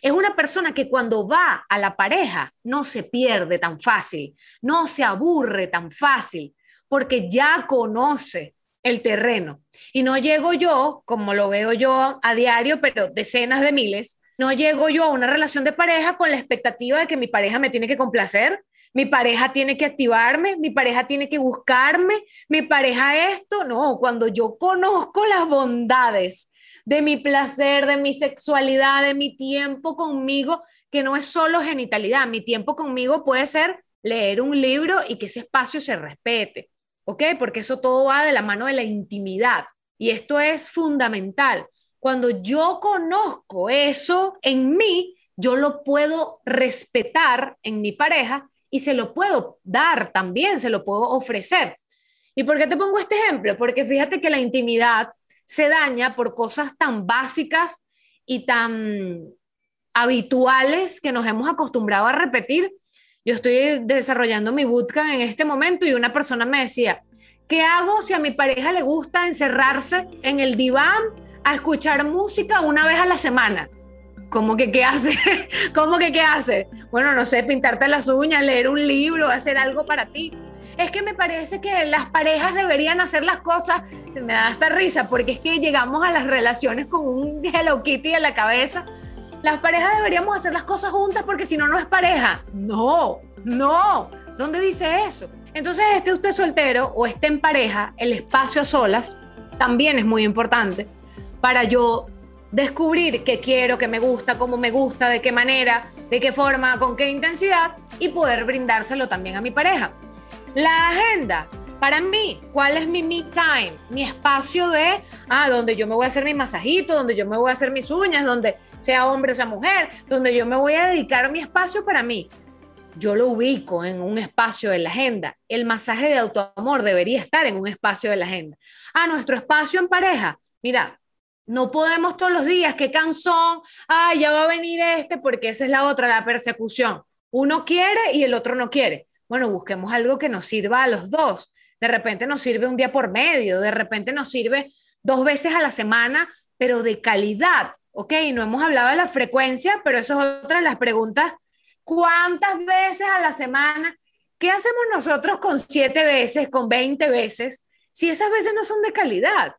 Es una persona que cuando va a la pareja no se pierde tan fácil, no se aburre tan fácil, porque ya conoce el terreno. Y no llego yo, como lo veo yo a diario, pero decenas de miles, no llego yo a una relación de pareja con la expectativa de que mi pareja me tiene que complacer, mi pareja tiene que activarme, mi pareja tiene que buscarme, mi pareja esto, no, cuando yo conozco las bondades de mi placer, de mi sexualidad, de mi tiempo conmigo, que no es solo genitalidad, mi tiempo conmigo puede ser leer un libro y que ese espacio se respete, ¿ok? Porque eso todo va de la mano de la intimidad y esto es fundamental. Cuando yo conozco eso en mí, yo lo puedo respetar en mi pareja y se lo puedo dar también, se lo puedo ofrecer. ¿Y por qué te pongo este ejemplo? Porque fíjate que la intimidad se daña por cosas tan básicas y tan habituales que nos hemos acostumbrado a repetir. Yo estoy desarrollando mi bootcamp en este momento y una persona me decía, ¿qué hago si a mi pareja le gusta encerrarse en el diván a escuchar música una vez a la semana? ¿Cómo que qué hace? ¿Cómo que qué hace? Bueno, no sé, pintarte las uñas, leer un libro, hacer algo para ti. Es que me parece que las parejas deberían hacer las cosas, me da hasta risa, porque es que llegamos a las relaciones con un Hello Kitty en la cabeza. Las parejas deberíamos hacer las cosas juntas porque si no, no es pareja. No, no. ¿Dónde dice eso? Entonces, esté usted soltero o esté en pareja, el espacio a solas también es muy importante para yo descubrir qué quiero, qué me gusta, cómo me gusta, de qué manera, de qué forma, con qué intensidad y poder brindárselo también a mi pareja. La agenda, para mí, ¿cuál es mi me time? Mi espacio de, ah, donde yo me voy a hacer mi masajito, donde yo me voy a hacer mis uñas, donde sea hombre, sea mujer, donde yo me voy a dedicar mi espacio para mí. Yo lo ubico en un espacio de la agenda. El masaje de autoamor debería estar en un espacio de la agenda. Ah, nuestro espacio en pareja. Mira, no podemos todos los días, qué cansón, ah, ya va a venir este, porque esa es la otra, la persecución. Uno quiere y el otro no quiere. Bueno, busquemos algo que nos sirva a los dos. De repente nos sirve un día por medio, de repente nos sirve dos veces a la semana, pero de calidad. Ok, no hemos hablado de la frecuencia, pero eso es otra de las preguntas. ¿Cuántas veces a la semana? ¿Qué hacemos nosotros con siete veces, con 20 veces, si esas veces no son de calidad?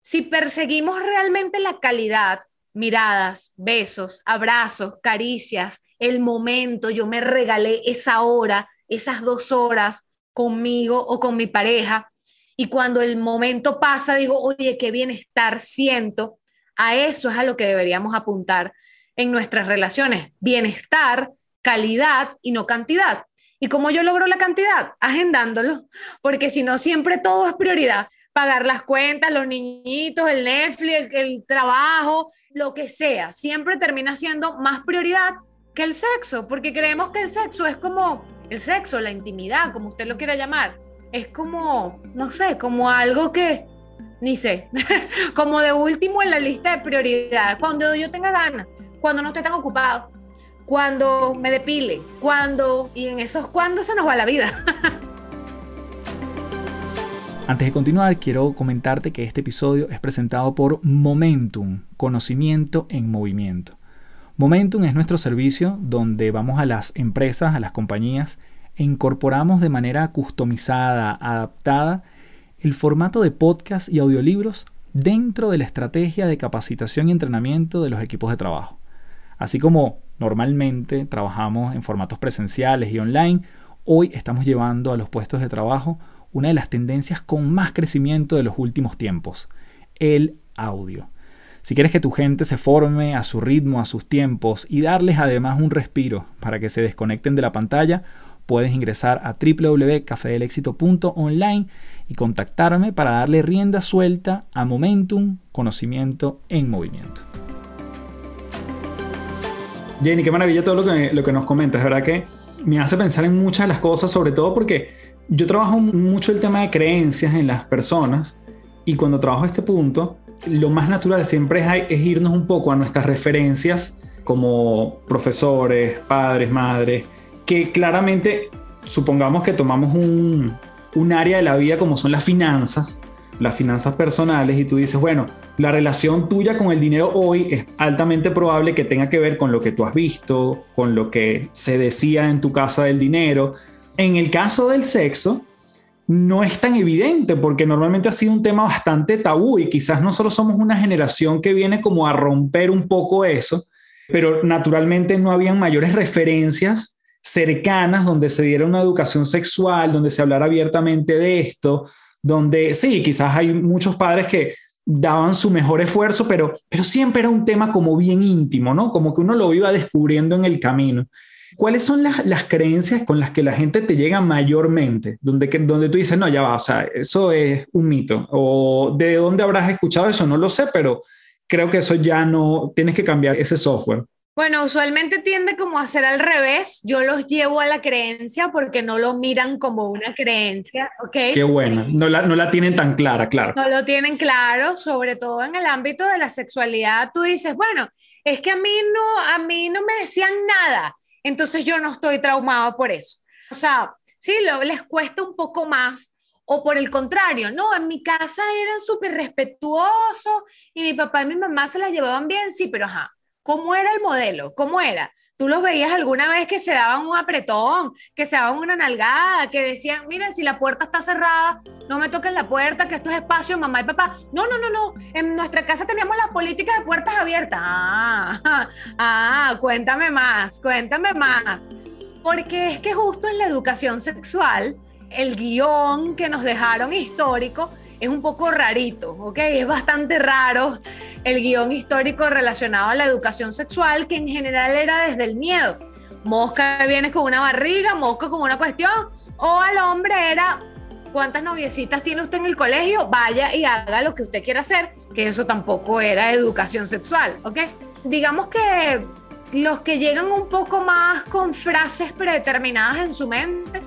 Si perseguimos realmente la calidad, miradas, besos, abrazos, caricias, el momento, yo me regalé esa hora, esas dos horas conmigo o con mi pareja, y cuando el momento pasa, digo, oye, qué bienestar siento, a eso es a lo que deberíamos apuntar en nuestras relaciones, bienestar, calidad y no cantidad. ¿Y cómo yo logro la cantidad? Agendándolo, porque si no, siempre todo es prioridad pagar las cuentas, los niñitos, el Netflix, el, trabajo, lo que sea, siempre termina siendo más prioridad que el sexo, porque creemos que el sexo es como el sexo, la intimidad, como usted lo quiera llamar, es como, no sé, como algo que, ni sé, como de último en la lista de prioridades, cuando yo tenga ganas, cuando no esté tan ocupado, cuando me depile, cuando, y en esos cuando se nos va la vida. Antes de continuar, quiero comentarte que este episodio es presentado por Momentum, conocimiento en movimiento. Momentum es nuestro servicio donde vamos a las empresas, a las compañías e incorporamos de manera customizada, adaptada, el formato de podcast y audiolibros dentro de la estrategia de capacitación y entrenamiento de los equipos de trabajo. Así como normalmente trabajamos en formatos presenciales y online, hoy estamos llevando a los puestos de trabajo una de las tendencias con más crecimiento de los últimos tiempos, el audio. Si quieres que tu gente se forme a su ritmo, a sus tiempos y darles además un respiro para que se desconecten de la pantalla, puedes ingresar a www.cafedelexito.online y contactarme para darle rienda suelta a Momentum, conocimiento en movimiento. Jenny, qué maravilla todo lo que, lo que nos comentas, ¿verdad? Que me hace pensar en muchas de las cosas, sobre todo porque yo trabajo mucho el tema de creencias en las personas y cuando trabajo este punto, lo más natural siempre es, irnos un poco a nuestras referencias como profesores, padres, madres, que claramente supongamos que tomamos un, área de la vida como son las finanzas, las finanzas personales y tú dices, bueno, la relación tuya con el dinero hoy es altamente probable que tenga que ver con lo que tú has visto, con lo que se decía en tu casa del dinero, en el caso del sexo, no es tan evidente porque normalmente ha sido un tema bastante tabú y quizás nosotros somos una generación que viene como a romper un poco eso, pero naturalmente no habían mayores referencias cercanas donde se diera una educación sexual, donde se hablara abiertamente de esto, donde sí, quizás hay muchos padres que daban su mejor esfuerzo, pero, pero siempre era un tema como bien íntimo, ¿no? Como que uno lo iba descubriendo en el camino. ¿Cuáles son las, creencias con las que la gente te llega mayormente? Donde, donde tú dices, no, ya va, o sea, eso es un mito. O de dónde habrás escuchado eso, no lo sé, pero creo que eso ya no, tienes que cambiar ese software. Bueno, usualmente tiende como a ser al revés. Yo los llevo a la creencia porque no lo miran como una creencia, ¿ok? Qué buena. No la, no la tienen tan clara, claro. No lo tienen claro, sobre todo en el ámbito de la sexualidad. Tú dices, bueno, es que a mí no, a mí no me decían nada entonces yo no estoy traumado por eso. O sea, sí, lo, les cuesta un poco más. O por el contrario, no, en mi casa eran súper respetuosos y mi papá y mi mamá se las llevaban bien, sí, pero ajá. ¿cómo era el modelo? ¿Cómo era? ¿Tú los veías alguna vez que se daban un apretón, que se daban una nalgada, que decían, miren, si la puerta está cerrada, no me toquen la puerta, que esto es espacio, mamá y papá? No, no, no, no. En nuestra casa teníamos la política de puertas abiertas. Ah, ah, cuéntame más, cuéntame más. Porque es que justo en la educación sexual, el guion que nos dejaron histórico es un poco rarito, ¿ok? Es bastante raro el guion histórico relacionado a la educación sexual, que en general era desde el miedo. Mosca viene con una barriga, mosca con una cuestión, o al hombre era, ¿cuántas noviecitas tiene usted en el colegio? Vaya y haga lo que usted quiera hacer, que eso tampoco era educación sexual, ¿ok? Digamos que los que llegan un poco más con frases predeterminadas en su mente,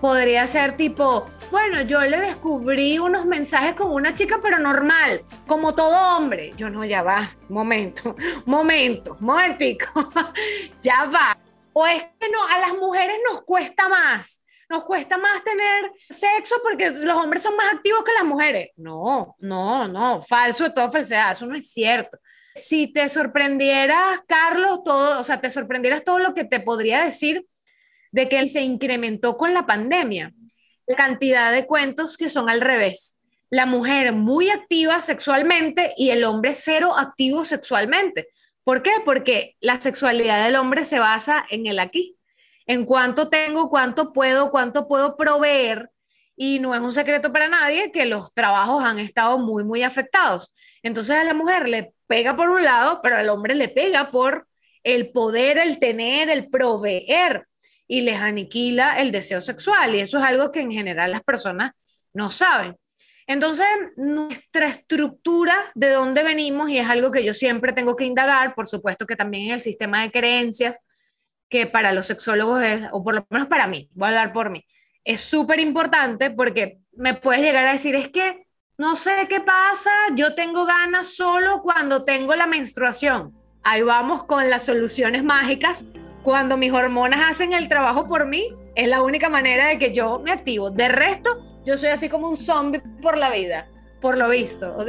podría ser tipo, bueno, yo le descubrí unos mensajes con una chica, pero normal, como todo hombre. Yo no, ya va, momento, momento, momentico, ya va. O es que no, a las mujeres nos cuesta más. Nos cuesta más tener sexo porque los hombres son más activos que las mujeres. No, no, no, falso de toda falsedad, eso no es cierto. Si te sorprendieras, Carlos, todo, o sea, te sorprendieras todo lo que te podría decir de que él se incrementó con la pandemia la cantidad de cuentos que son al revés. La mujer muy activa sexualmente y el hombre cero activo sexualmente. ¿Por qué? Porque la sexualidad del hombre se basa en el aquí, en cuánto tengo, cuánto puedo, cuánto puedo proveer. Y no es un secreto para nadie que los trabajos han estado muy, muy afectados. Entonces a la mujer le pega por un lado, pero al hombre le pega por el poder, el tener, el proveer y les aniquila el deseo sexual. Y eso es algo que en general las personas no saben. Entonces, nuestra estructura de dónde venimos, y es algo que yo siempre tengo que indagar, por supuesto que también en el sistema de creencias, que para los sexólogos es, o por lo menos para mí, voy a hablar por mí, es súper importante porque me puedes llegar a decir, es que no sé qué pasa, yo tengo ganas solo cuando tengo la menstruación. Ahí vamos con las soluciones mágicas cuando mis hormonas hacen el trabajo por mí, es la única manera de que yo me activo. De resto, yo soy así como un zombie por la vida, por lo visto, ¿ok?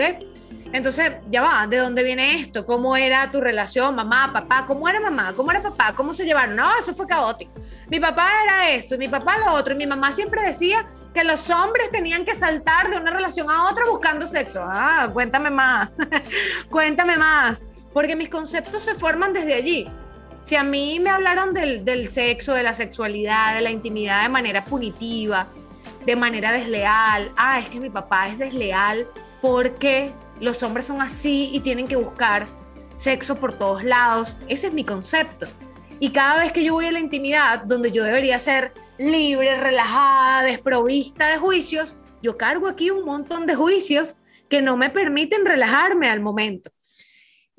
Entonces, ya va, ¿de dónde viene esto? ¿Cómo era tu relación, mamá, papá? ¿Cómo era mamá? ¿Cómo era papá? ¿Cómo se llevaron? No, eso fue caótico. Mi papá era esto y mi papá lo otro. Y mi mamá siempre decía que los hombres tenían que saltar de una relación a otra buscando sexo. Ah, cuéntame más. cuéntame más. Porque mis conceptos se forman desde allí. Si a mí me hablaron del, sexo, de la sexualidad, de la intimidad de manera punitiva, de manera desleal, ah, es que mi papá es desleal porque los hombres son así y tienen que buscar sexo por todos lados, ese es mi concepto. Y cada vez que yo voy a la intimidad, donde yo debería ser libre, relajada, desprovista de juicios, yo cargo aquí un montón de juicios que no me permiten relajarme al momento.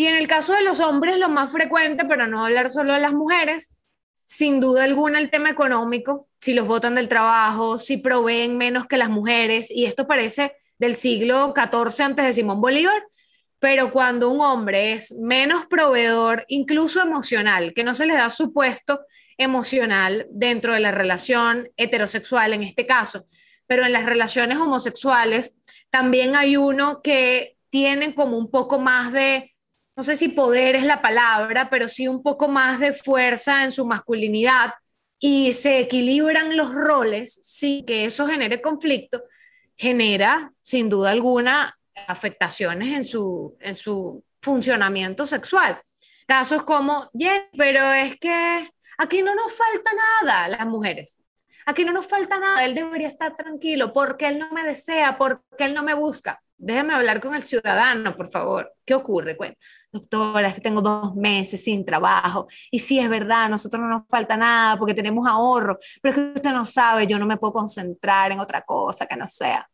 Y en el caso de los hombres, lo más frecuente, pero no hablar solo de las mujeres, sin duda alguna el tema económico, si los votan del trabajo, si proveen menos que las mujeres, y esto parece del siglo XIV antes de Simón Bolívar, pero cuando un hombre es menos proveedor, incluso emocional, que no se le da su puesto emocional dentro de la relación heterosexual en este caso, pero en las relaciones homosexuales también hay uno que tiene como un poco más de no sé si poder es la palabra, pero sí un poco más de fuerza en su masculinidad y se equilibran los roles sin que eso genere conflicto, genera sin duda alguna afectaciones en su, en su funcionamiento sexual. Casos como, pero es que aquí no nos falta nada, las mujeres. Aquí no nos falta nada, él debería estar tranquilo porque él no me desea, porque él no me busca. Déjeme hablar con el ciudadano, por favor. ¿Qué ocurre? Cuenta doctora, es que tengo dos meses sin trabajo. Y sí, es verdad, nosotros no nos falta nada porque tenemos ahorro, pero es que usted no sabe, yo no me puedo concentrar en otra cosa que no sea.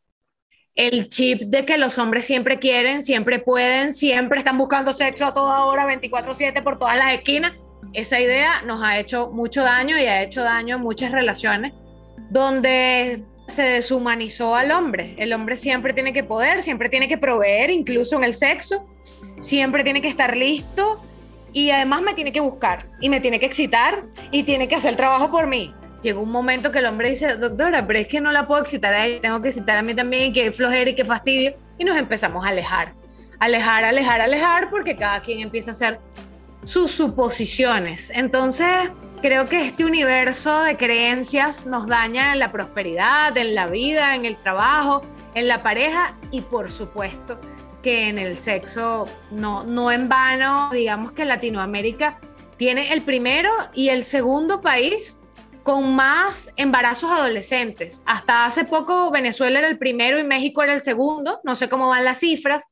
El chip de que los hombres siempre quieren, siempre pueden, siempre están buscando sexo a toda hora, 24/7 por todas las esquinas. Esa idea nos ha hecho mucho daño y ha hecho daño en muchas relaciones donde se deshumanizó al hombre. El hombre siempre tiene que poder, siempre tiene que proveer, incluso en el sexo siempre tiene que estar listo y además me tiene que buscar y me tiene que excitar y tiene que hacer el trabajo por mí. Llegó un momento que el hombre dice, doctora, pero es que no la puedo excitar a ella, tengo que excitar a mí también, que flojera y que fastidio. Y nos empezamos a alejar, alejar, alejar, alejar, porque cada quien empieza a hacer sus suposiciones. Entonces, creo que este universo de creencias nos daña en la prosperidad, en la vida, en el trabajo, en la pareja y por supuesto que en el sexo, no, no en vano, digamos que Latinoamérica tiene el primero y el segundo país con más embarazos adolescentes. Hasta hace poco Venezuela era el primero y México era el segundo, no sé cómo van las cifras.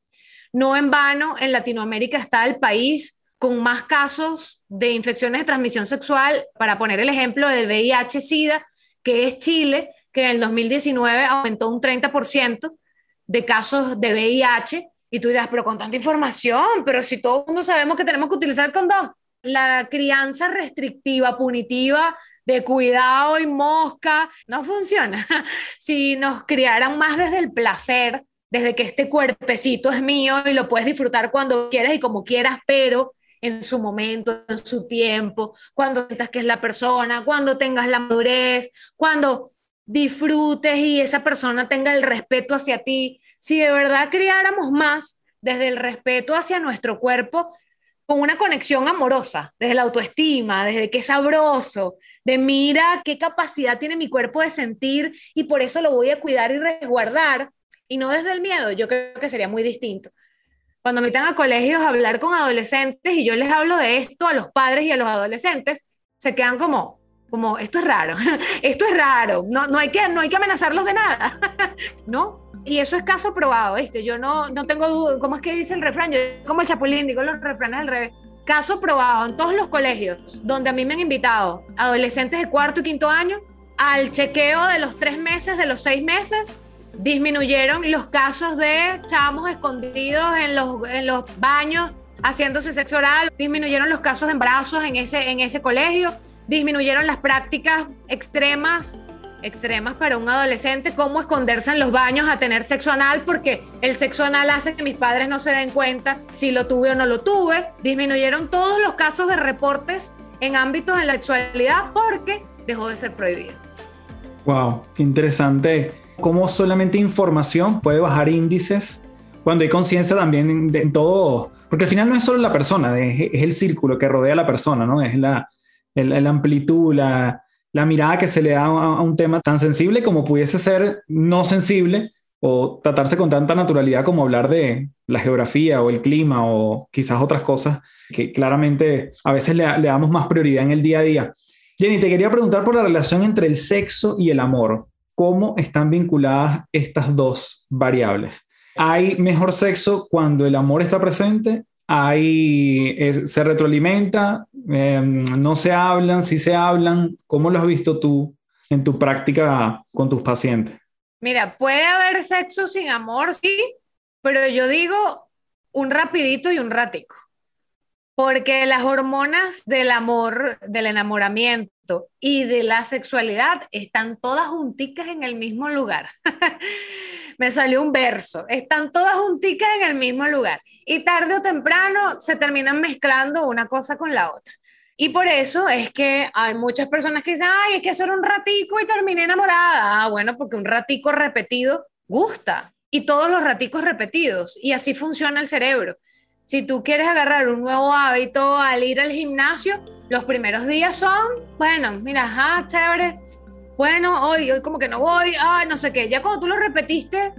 No en vano, en Latinoamérica está el país con más casos de infecciones de transmisión sexual, para poner el ejemplo del VIH-Sida, que es Chile, que en el 2019 aumentó un 30% de casos de VIH y tú dirás, pero con tanta información, pero si todo el mundo sabemos que tenemos que utilizar el condón. La crianza restrictiva, punitiva, de cuidado y mosca, no funciona. si nos criaran más desde el placer, desde que este cuerpecito es mío y lo puedes disfrutar cuando quieras y como quieras, pero en su momento, en su tiempo, cuando sientas que es la persona, cuando tengas la madurez, cuando disfrutes y esa persona tenga el respeto hacia ti. Si de verdad criáramos más desde el respeto hacia nuestro cuerpo, con una conexión amorosa, desde la autoestima, desde qué sabroso, de mira qué capacidad tiene mi cuerpo de sentir y por eso lo voy a cuidar y resguardar, y no desde el miedo, yo creo que sería muy distinto. Cuando me metan a colegios a hablar con adolescentes y yo les hablo de esto a los padres y a los adolescentes, se quedan como, como, esto es raro, esto es raro, no, no, hay que, no hay que amenazarlos de nada, ¿no? Y eso es caso probado, ¿viste? Yo no, no tengo duda, ¿cómo es que dice el refrán? Yo como el chapulín, digo los refranes al revés. Caso probado en todos los colegios donde a mí me han invitado adolescentes de cuarto y quinto año al chequeo de los tres meses, de los seis meses, disminuyeron los casos de chamos escondidos en los, en los baños haciéndose sexo oral, disminuyeron los casos de embarazos en ese, en ese colegio, disminuyeron las prácticas extremas, extremas para un adolescente, como esconderse en los baños a tener sexo anal, porque el sexo anal hace que mis padres no se den cuenta si lo tuve o no lo tuve. Disminuyeron todos los casos de reportes en ámbitos de la sexualidad porque dejó de ser prohibido. Wow, qué interesante. Cómo solamente información puede bajar índices cuando hay conciencia también en, todo, porque al final no es solo la persona, es, el círculo que rodea a la persona, ¿no? Es la, la amplitud, la, mirada que se le da a, un tema tan sensible como pudiese ser no sensible o tratarse con tanta naturalidad como hablar de la geografía o el clima o quizás otras cosas que claramente a veces le, le damos más prioridad en el día a día. Jenny, te quería preguntar por la relación entre el sexo y el amor. ¿Cómo están vinculadas estas dos variables? ¿Hay mejor sexo cuando el amor está presente hay, se retroalimenta, em, no se hablan, si se hablan. ¿Cómo lo has visto tú en tu práctica con tus pacientes? Mira, puede haber sexo sin amor, sí, pero yo digo un rapidito y un ratico, porque las hormonas del amor, del enamoramiento y de la sexualidad están todas junticas en el mismo lugar. me salió un verso. Están todas junticas en el mismo lugar. Y tarde o temprano se terminan mezclando una cosa con la otra. Y por eso es que hay muchas personas que dicen, ay, es que era un ratico y terminé enamorada. Ah, bueno, porque un ratico repetido gusta. Y todos los raticos repetidos. Y así funciona el cerebro. Si tú quieres agarrar un nuevo hábito al ir al gimnasio, los primeros días son, bueno, mira, ah, chévere, bueno, hoy, hoy como que no voy, ay, no sé qué. Ya cuando tú lo repetiste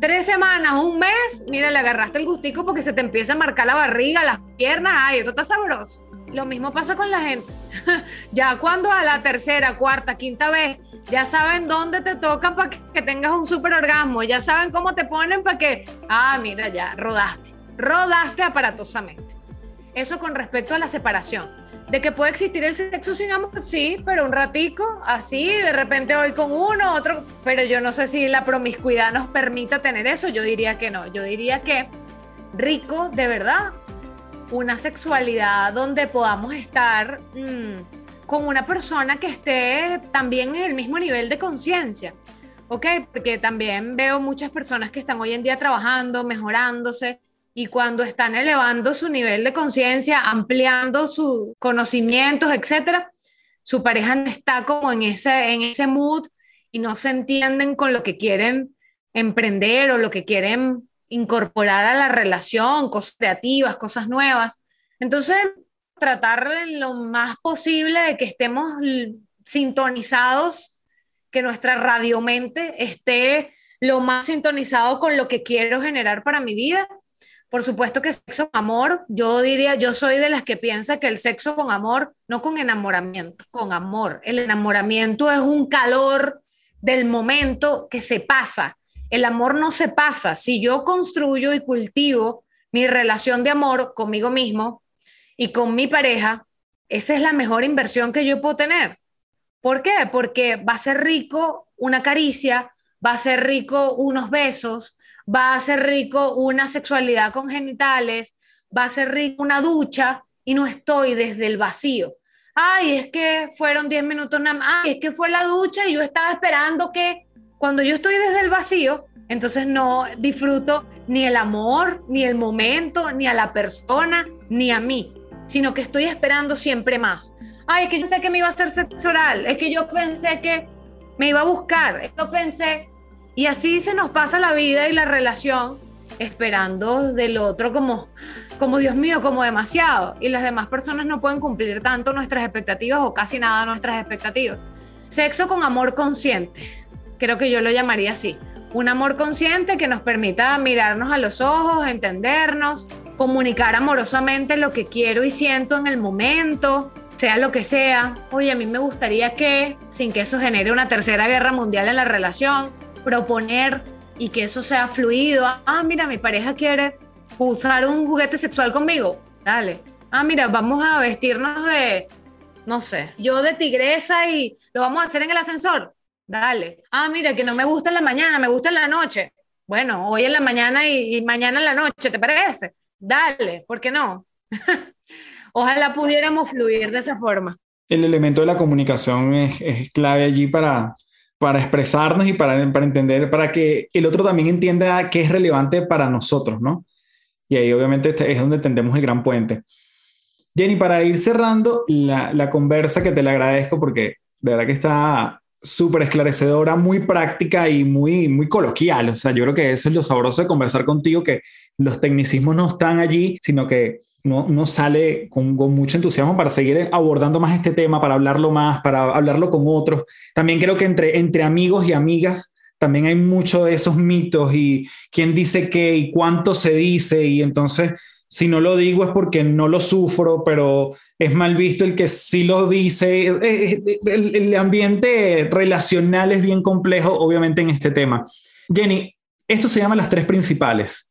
tres semanas, un mes, mira, le agarraste el gustico porque se te empieza a marcar la barriga, las piernas, ay, esto está sabroso. Lo mismo pasa con la gente. ya cuando a la tercera, cuarta, quinta vez, ya saben dónde te tocan para que tengas un super orgasmo, ya saben cómo te ponen para que, ah, mira, ya, rodaste, rodaste aparatosamente. Eso con respecto a la separación de que puede existir el sexo sin amor, sí, pero un ratico, así, de repente hoy con uno, otro, pero yo no sé si la promiscuidad nos permita tener eso, yo diría que no, yo diría que rico, de verdad, una sexualidad donde podamos estar mm, con una persona que esté también en el mismo nivel de conciencia. ¿ok? Porque también veo muchas personas que están hoy en día trabajando, mejorándose, y cuando están elevando su nivel de conciencia, ampliando sus conocimientos, etcétera, su pareja está como en ese, en ese mood y no se entienden con lo que quieren emprender o lo que quieren incorporar a la relación, cosas creativas, cosas nuevas. Entonces, tratar lo más posible de que estemos sintonizados, que nuestra radiomente esté lo más sintonizado con lo que quiero generar para mi vida. Por supuesto que sexo con amor, yo diría, yo soy de las que piensa que el sexo con amor, no con enamoramiento, con amor. El enamoramiento es un calor del momento que se pasa. El amor no se pasa. Si yo construyo y cultivo mi relación de amor conmigo mismo y con mi pareja, esa es la mejor inversión que yo puedo tener. ¿Por qué? Porque va a ser rico una caricia, va a ser rico unos besos, va a ser rico una sexualidad con genitales, va a ser rico una ducha y no estoy desde el vacío. Ay, es que fueron 10 minutos nada más. Ay, es que fue la ducha y yo estaba esperando que cuando yo estoy desde el vacío, entonces no disfruto ni el amor, ni el momento, ni a la persona, ni a mí, sino que estoy esperando siempre más. Ay, es que yo pensé que me iba a hacer sexo oral, es que yo pensé que me iba a buscar, yo pensé, y así se nos pasa la vida y la relación esperando del otro como, como Dios mío, como demasiado, y las demás personas no pueden cumplir tanto nuestras expectativas o casi nada nuestras expectativas. Sexo con amor consciente, creo que yo lo llamaría así un amor consciente que nos permita mirarnos a los ojos, entendernos, comunicar amorosamente lo que quiero y siento en el momento, sea lo que sea. Oye, a mí me gustaría que, sin que eso genere una tercera guerra mundial en la relación, proponer y que eso sea fluido. Ah, mira, mi pareja quiere usar un juguete sexual conmigo. Dale. Ah, mira, vamos a vestirnos de, no sé, yo de tigresa y lo vamos a hacer en el ascensor. Dale. Ah, mira, que no me gusta en la mañana, me gusta en la noche. Bueno, hoy en la mañana y, mañana en la noche, ¿te parece? Dale, ¿por qué no? Ojalá pudiéramos fluir de esa forma. El elemento de la comunicación es, clave allí para, para expresarnos y para, para entender, para que el otro también entienda qué es relevante para nosotros, ¿no? Y ahí obviamente es donde tendemos el gran puente. Jenny, para ir cerrando la, la conversa, que te la agradezco porque de verdad que está súper esclarecedora, muy práctica y muy, muy coloquial. O sea, yo creo que eso es lo sabroso de conversar contigo, que los tecnicismos no están allí, sino que no, sale con, mucho entusiasmo para seguir abordando más este tema, para hablarlo más, para hablarlo con otros. También creo que entre, entre amigos y amigas también hay mucho de esos mitos y quién dice qué y cuánto se dice y entonces si no lo digo es porque no lo sufro, pero es mal visto el que sí lo dice. Eh, eh, el, ambiente relacional es bien complejo, obviamente, en este tema. Jenny, esto se llama las tres principales.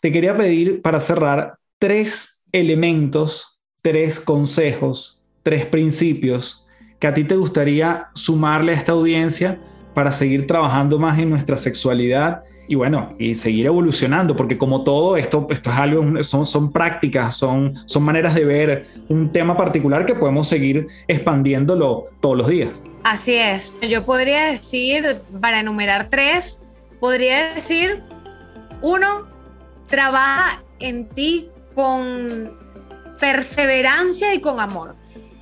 Te quería pedir para cerrar tres elementos, tres consejos, tres principios que a ti te gustaría sumarle a esta audiencia para seguir trabajando más en nuestra sexualidad y bueno, y seguir evolucionando, porque como todo esto, esto es algo, son, son prácticas, son, son maneras de ver un tema particular que podemos seguir expandiéndolo todos los días. Así es, yo podría decir, para enumerar tres, podría decir, uno, trabaja en ti con perseverancia y con amor.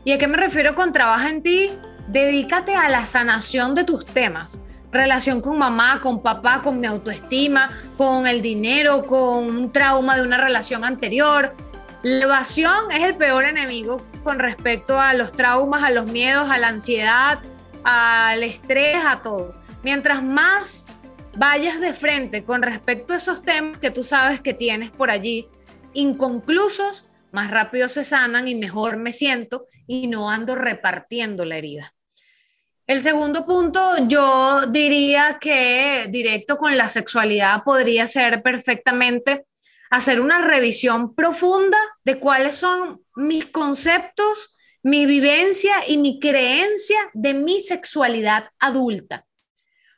¿Y a qué me refiero con trabaja en ti? Dedícate a la sanación de tus temas relación con mamá, con papá, con mi autoestima, con el dinero, con un trauma de una relación anterior. La evasión es el peor enemigo con respecto a los traumas, a los miedos, a la ansiedad, al estrés, a todo. Mientras más vayas de frente con respecto a esos temas que tú sabes que tienes por allí inconclusos, más rápido se sanan y mejor me siento y no ando repartiendo la herida. El segundo punto, yo diría que directo con la sexualidad podría ser perfectamente hacer una revisión profunda de cuáles son mis conceptos, mi vivencia y mi creencia de mi sexualidad adulta.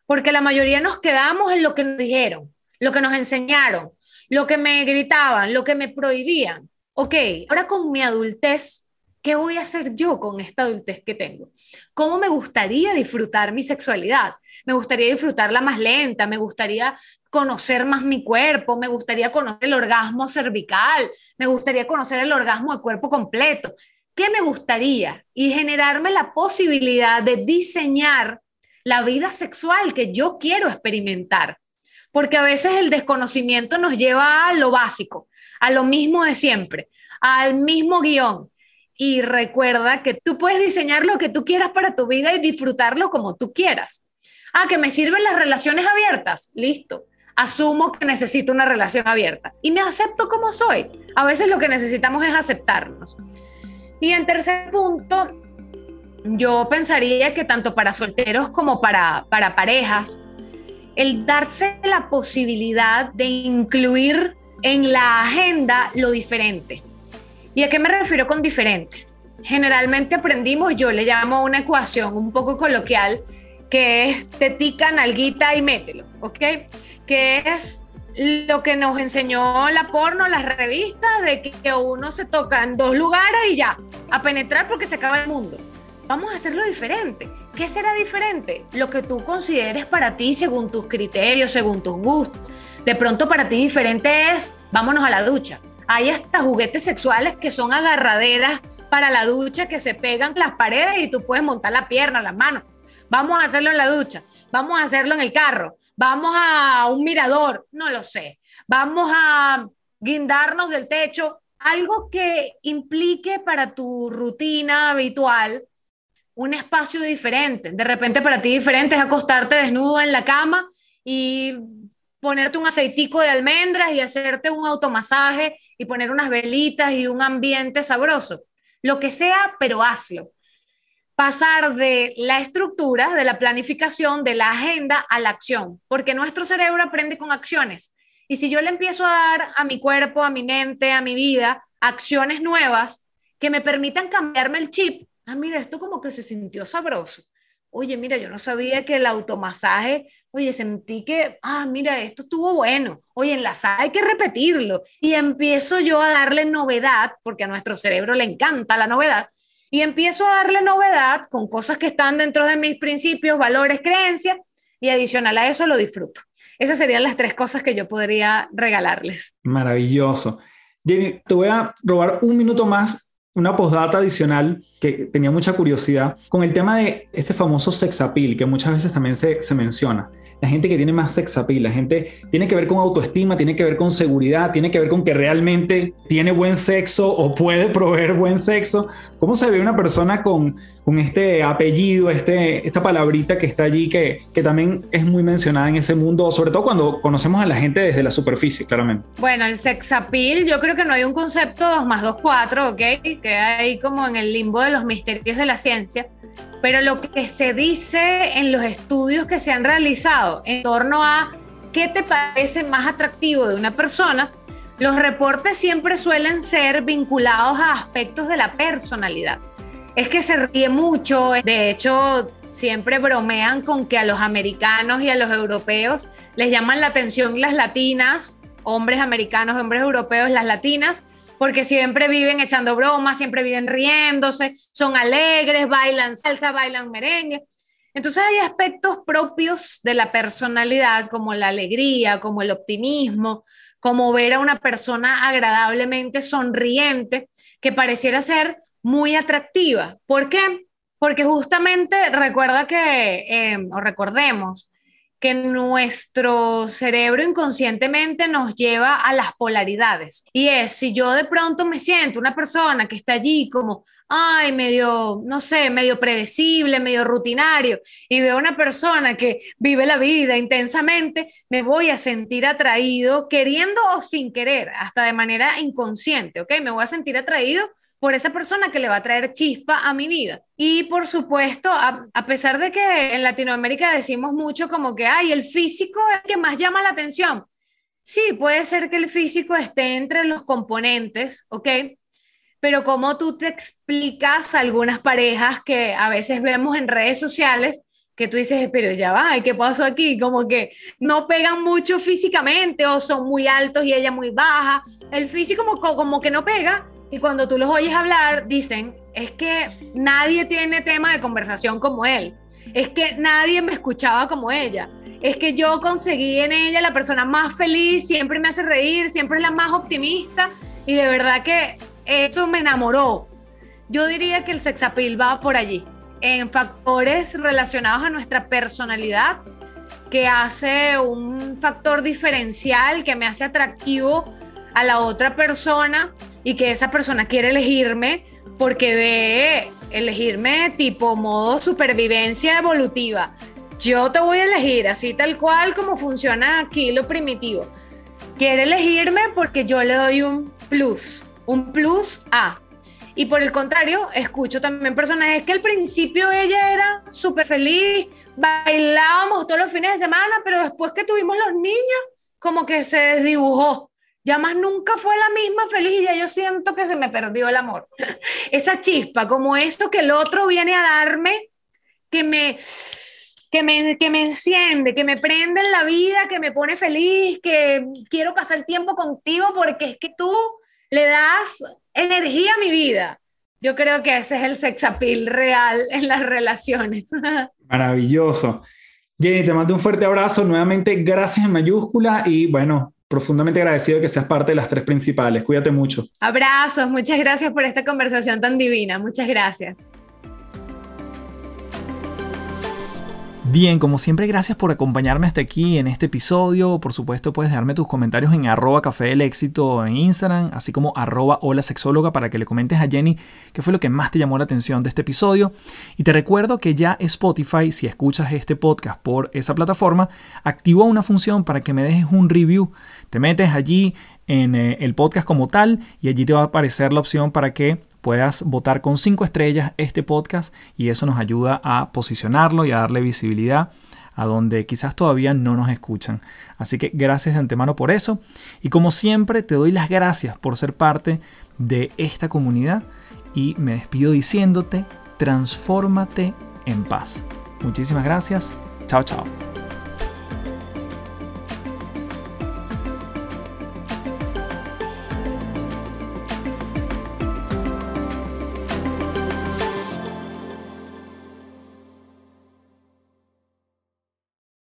Porque la mayoría nos quedamos en lo que nos dijeron, lo que nos enseñaron, lo que me gritaban, lo que me prohibían. Ok, ahora con mi adultez, ¿Qué voy a hacer yo con esta adultez que tengo? ¿Cómo me gustaría disfrutar mi sexualidad? Me gustaría disfrutarla más lenta, me gustaría conocer más mi cuerpo, me gustaría conocer el orgasmo cervical, me gustaría conocer el orgasmo de cuerpo completo. ¿Qué me gustaría? Y generarme la posibilidad de diseñar la vida sexual que yo quiero experimentar. Porque a veces el desconocimiento nos lleva a lo básico, a lo mismo de siempre, al mismo guion y recuerda que tú puedes diseñar lo que tú quieras para tu vida y disfrutarlo como tú quieras. Ah, que me sirven las relaciones abiertas. Listo. Asumo que necesito una relación abierta y me acepto como soy. A veces lo que necesitamos es aceptarnos. Y en tercer punto, yo pensaría que tanto para solteros como para, para parejas, el darse la posibilidad de incluir en la agenda lo diferente. ¿Y a qué me refiero con diferente? Generalmente aprendimos, yo le llamo una ecuación un poco coloquial, que es tetica, nalguita y mételo, ¿ok? Que es lo que nos enseñó la porno, las revistas, de que uno se toca en dos lugares y ya, a penetrar porque se acaba el mundo. Vamos a hacerlo diferente. ¿Qué será diferente? Lo que tú consideres para ti según tus criterios, según tus gustos. De pronto para ti diferente es, vámonos a la ducha. Hay hasta juguetes sexuales que son agarraderas para la ducha que se pegan las paredes y tú puedes montar la pierna, las manos. Vamos a hacerlo en la ducha, vamos a hacerlo en el carro, vamos a un mirador, no lo sé. Vamos a guindarnos del techo, algo que implique para tu rutina habitual un espacio diferente. De repente para ti diferente es acostarte desnudo en la cama y ponerte un aceitico de almendras y hacerte un automasaje y poner unas velitas y un ambiente sabroso. Lo que sea, pero hazlo. Pasar de la estructura, de la planificación, de la agenda a la acción, porque nuestro cerebro aprende con acciones. Y si yo le empiezo a dar a mi cuerpo, a mi mente, a mi vida, acciones nuevas que me permitan cambiarme el chip, ah, mira, esto como que se sintió sabroso oye, mira, yo no sabía que el automasaje, oye, sentí que, ah, mira, esto estuvo bueno, oye, en la sala hay que repetirlo. Y empiezo yo a darle novedad, porque a nuestro cerebro le encanta la novedad, y empiezo a darle novedad con cosas que están dentro de mis principios, valores, creencias, y adicional a eso lo disfruto. Esas serían las tres cosas que yo podría regalarles. Maravilloso. Jenny, te voy a robar un minuto más una postdata adicional que tenía mucha curiosidad con el tema de este famoso sex appeal que muchas veces también se, se menciona la gente que tiene más sex appeal, la gente tiene que ver con autoestima, tiene que ver con seguridad, tiene que ver con que realmente tiene buen sexo o puede proveer buen sexo. ¿Cómo se ve una persona con, con este apellido, este, esta palabrita que está allí, que, que también es muy mencionada en ese mundo, sobre todo cuando conocemos a la gente desde la superficie, claramente? Bueno, el sex appeal, yo creo que no hay un concepto 2 más 2, 4, ¿ok? Que hay como en el limbo de los misterios de la ciencia pero lo que se dice en los estudios que se han realizado en torno a qué te parece más atractivo de una persona, los reportes siempre suelen ser vinculados a aspectos de la personalidad. Es que se ríe mucho, de hecho siempre bromean con que a los americanos y a los europeos les llaman la atención las latinas, hombres americanos, hombres europeos, las latinas, porque siempre viven echando bromas, siempre viven riéndose, son alegres, bailan salsa, bailan merengue. Entonces hay aspectos propios de la personalidad, como la alegría, como el optimismo, como ver a una persona agradablemente sonriente, que pareciera ser muy atractiva. ¿Por qué? Porque justamente recuerda que, eh, o recordemos, que nuestro cerebro inconscientemente nos lleva a las polaridades. Y es, si yo de pronto me siento una persona que está allí como, ay, medio, no sé, medio predecible, medio rutinario, y veo una persona que vive la vida intensamente, me voy a sentir atraído, queriendo o sin querer, hasta de manera inconsciente, ¿ok? Me voy a sentir atraído por esa persona que le va a traer chispa a mi vida. Y por supuesto, a, pesar de que en Latinoamérica decimos mucho como que, ay, el físico es el que más llama la atención. Sí, puede ser que el físico esté entre los componentes, ¿ok? Pero como tú te explicas a algunas parejas que a veces vemos en redes sociales, que tú dices, pero ya va, ¿qué pasó aquí? Como que no pegan mucho físicamente o son muy altos y ella muy baja. El físico como, como que no pega, y cuando tú los oyes hablar, dicen, es que nadie tiene tema de conversación como él. Es que nadie me escuchaba como ella. Es que yo conseguí en ella la persona más feliz, siempre me hace reír, siempre es la más optimista. Y de verdad que eso me enamoró. Yo diría que el sexapil va por allí, en factores relacionados a nuestra personalidad, que hace un factor diferencial, que me hace atractivo a la otra persona y que esa persona quiere elegirme porque ve elegirme tipo modo supervivencia evolutiva. Yo te voy a elegir así tal cual como funciona aquí lo primitivo. Quiere elegirme porque yo le doy un plus, un plus A. Y por el contrario, escucho también personajes que al principio ella era súper feliz, bailábamos todos los fines de semana, pero después que tuvimos los niños, como que se desdibujó. Ya más nunca fue la misma feliz y ya yo siento que se me perdió el amor. Esa chispa, como esto que el otro viene a darme, que me, que me, que me enciende, que me prende en la vida, que me pone feliz, que quiero pasar tiempo contigo porque es que tú le das energía a mi vida. Yo creo que ese es el sex appeal real en las relaciones. Maravilloso. Jenny, te mando un fuerte abrazo. Nuevamente, gracias en mayúscula y bueno, profundamente agradecido de que seas parte de las tres principales. Cuídate mucho. Abrazos, muchas gracias por esta conversación tan divina. Muchas gracias. Bien, como siempre, gracias por acompañarme hasta aquí en este episodio. Por supuesto, puedes dejarme tus comentarios en arroba café éxito en Instagram, así como arroba hola sexóloga para que le comentes a Jenny qué fue lo que más te llamó la atención de este episodio. Y te recuerdo que ya Spotify, si escuchas este podcast por esa plataforma, activó una función para que me dejes un review. Te metes allí en eh, el podcast como tal y allí te va a aparecer la opción para que puedas votar con 5 estrellas este podcast y eso nos ayuda a posicionarlo y a darle visibilidad a donde quizás todavía no nos escuchan. Así que gracias de antemano por eso y como siempre te doy las gracias por ser parte de esta comunidad y me despido diciéndote, transfórmate en paz. Muchísimas gracias. Chao, chao.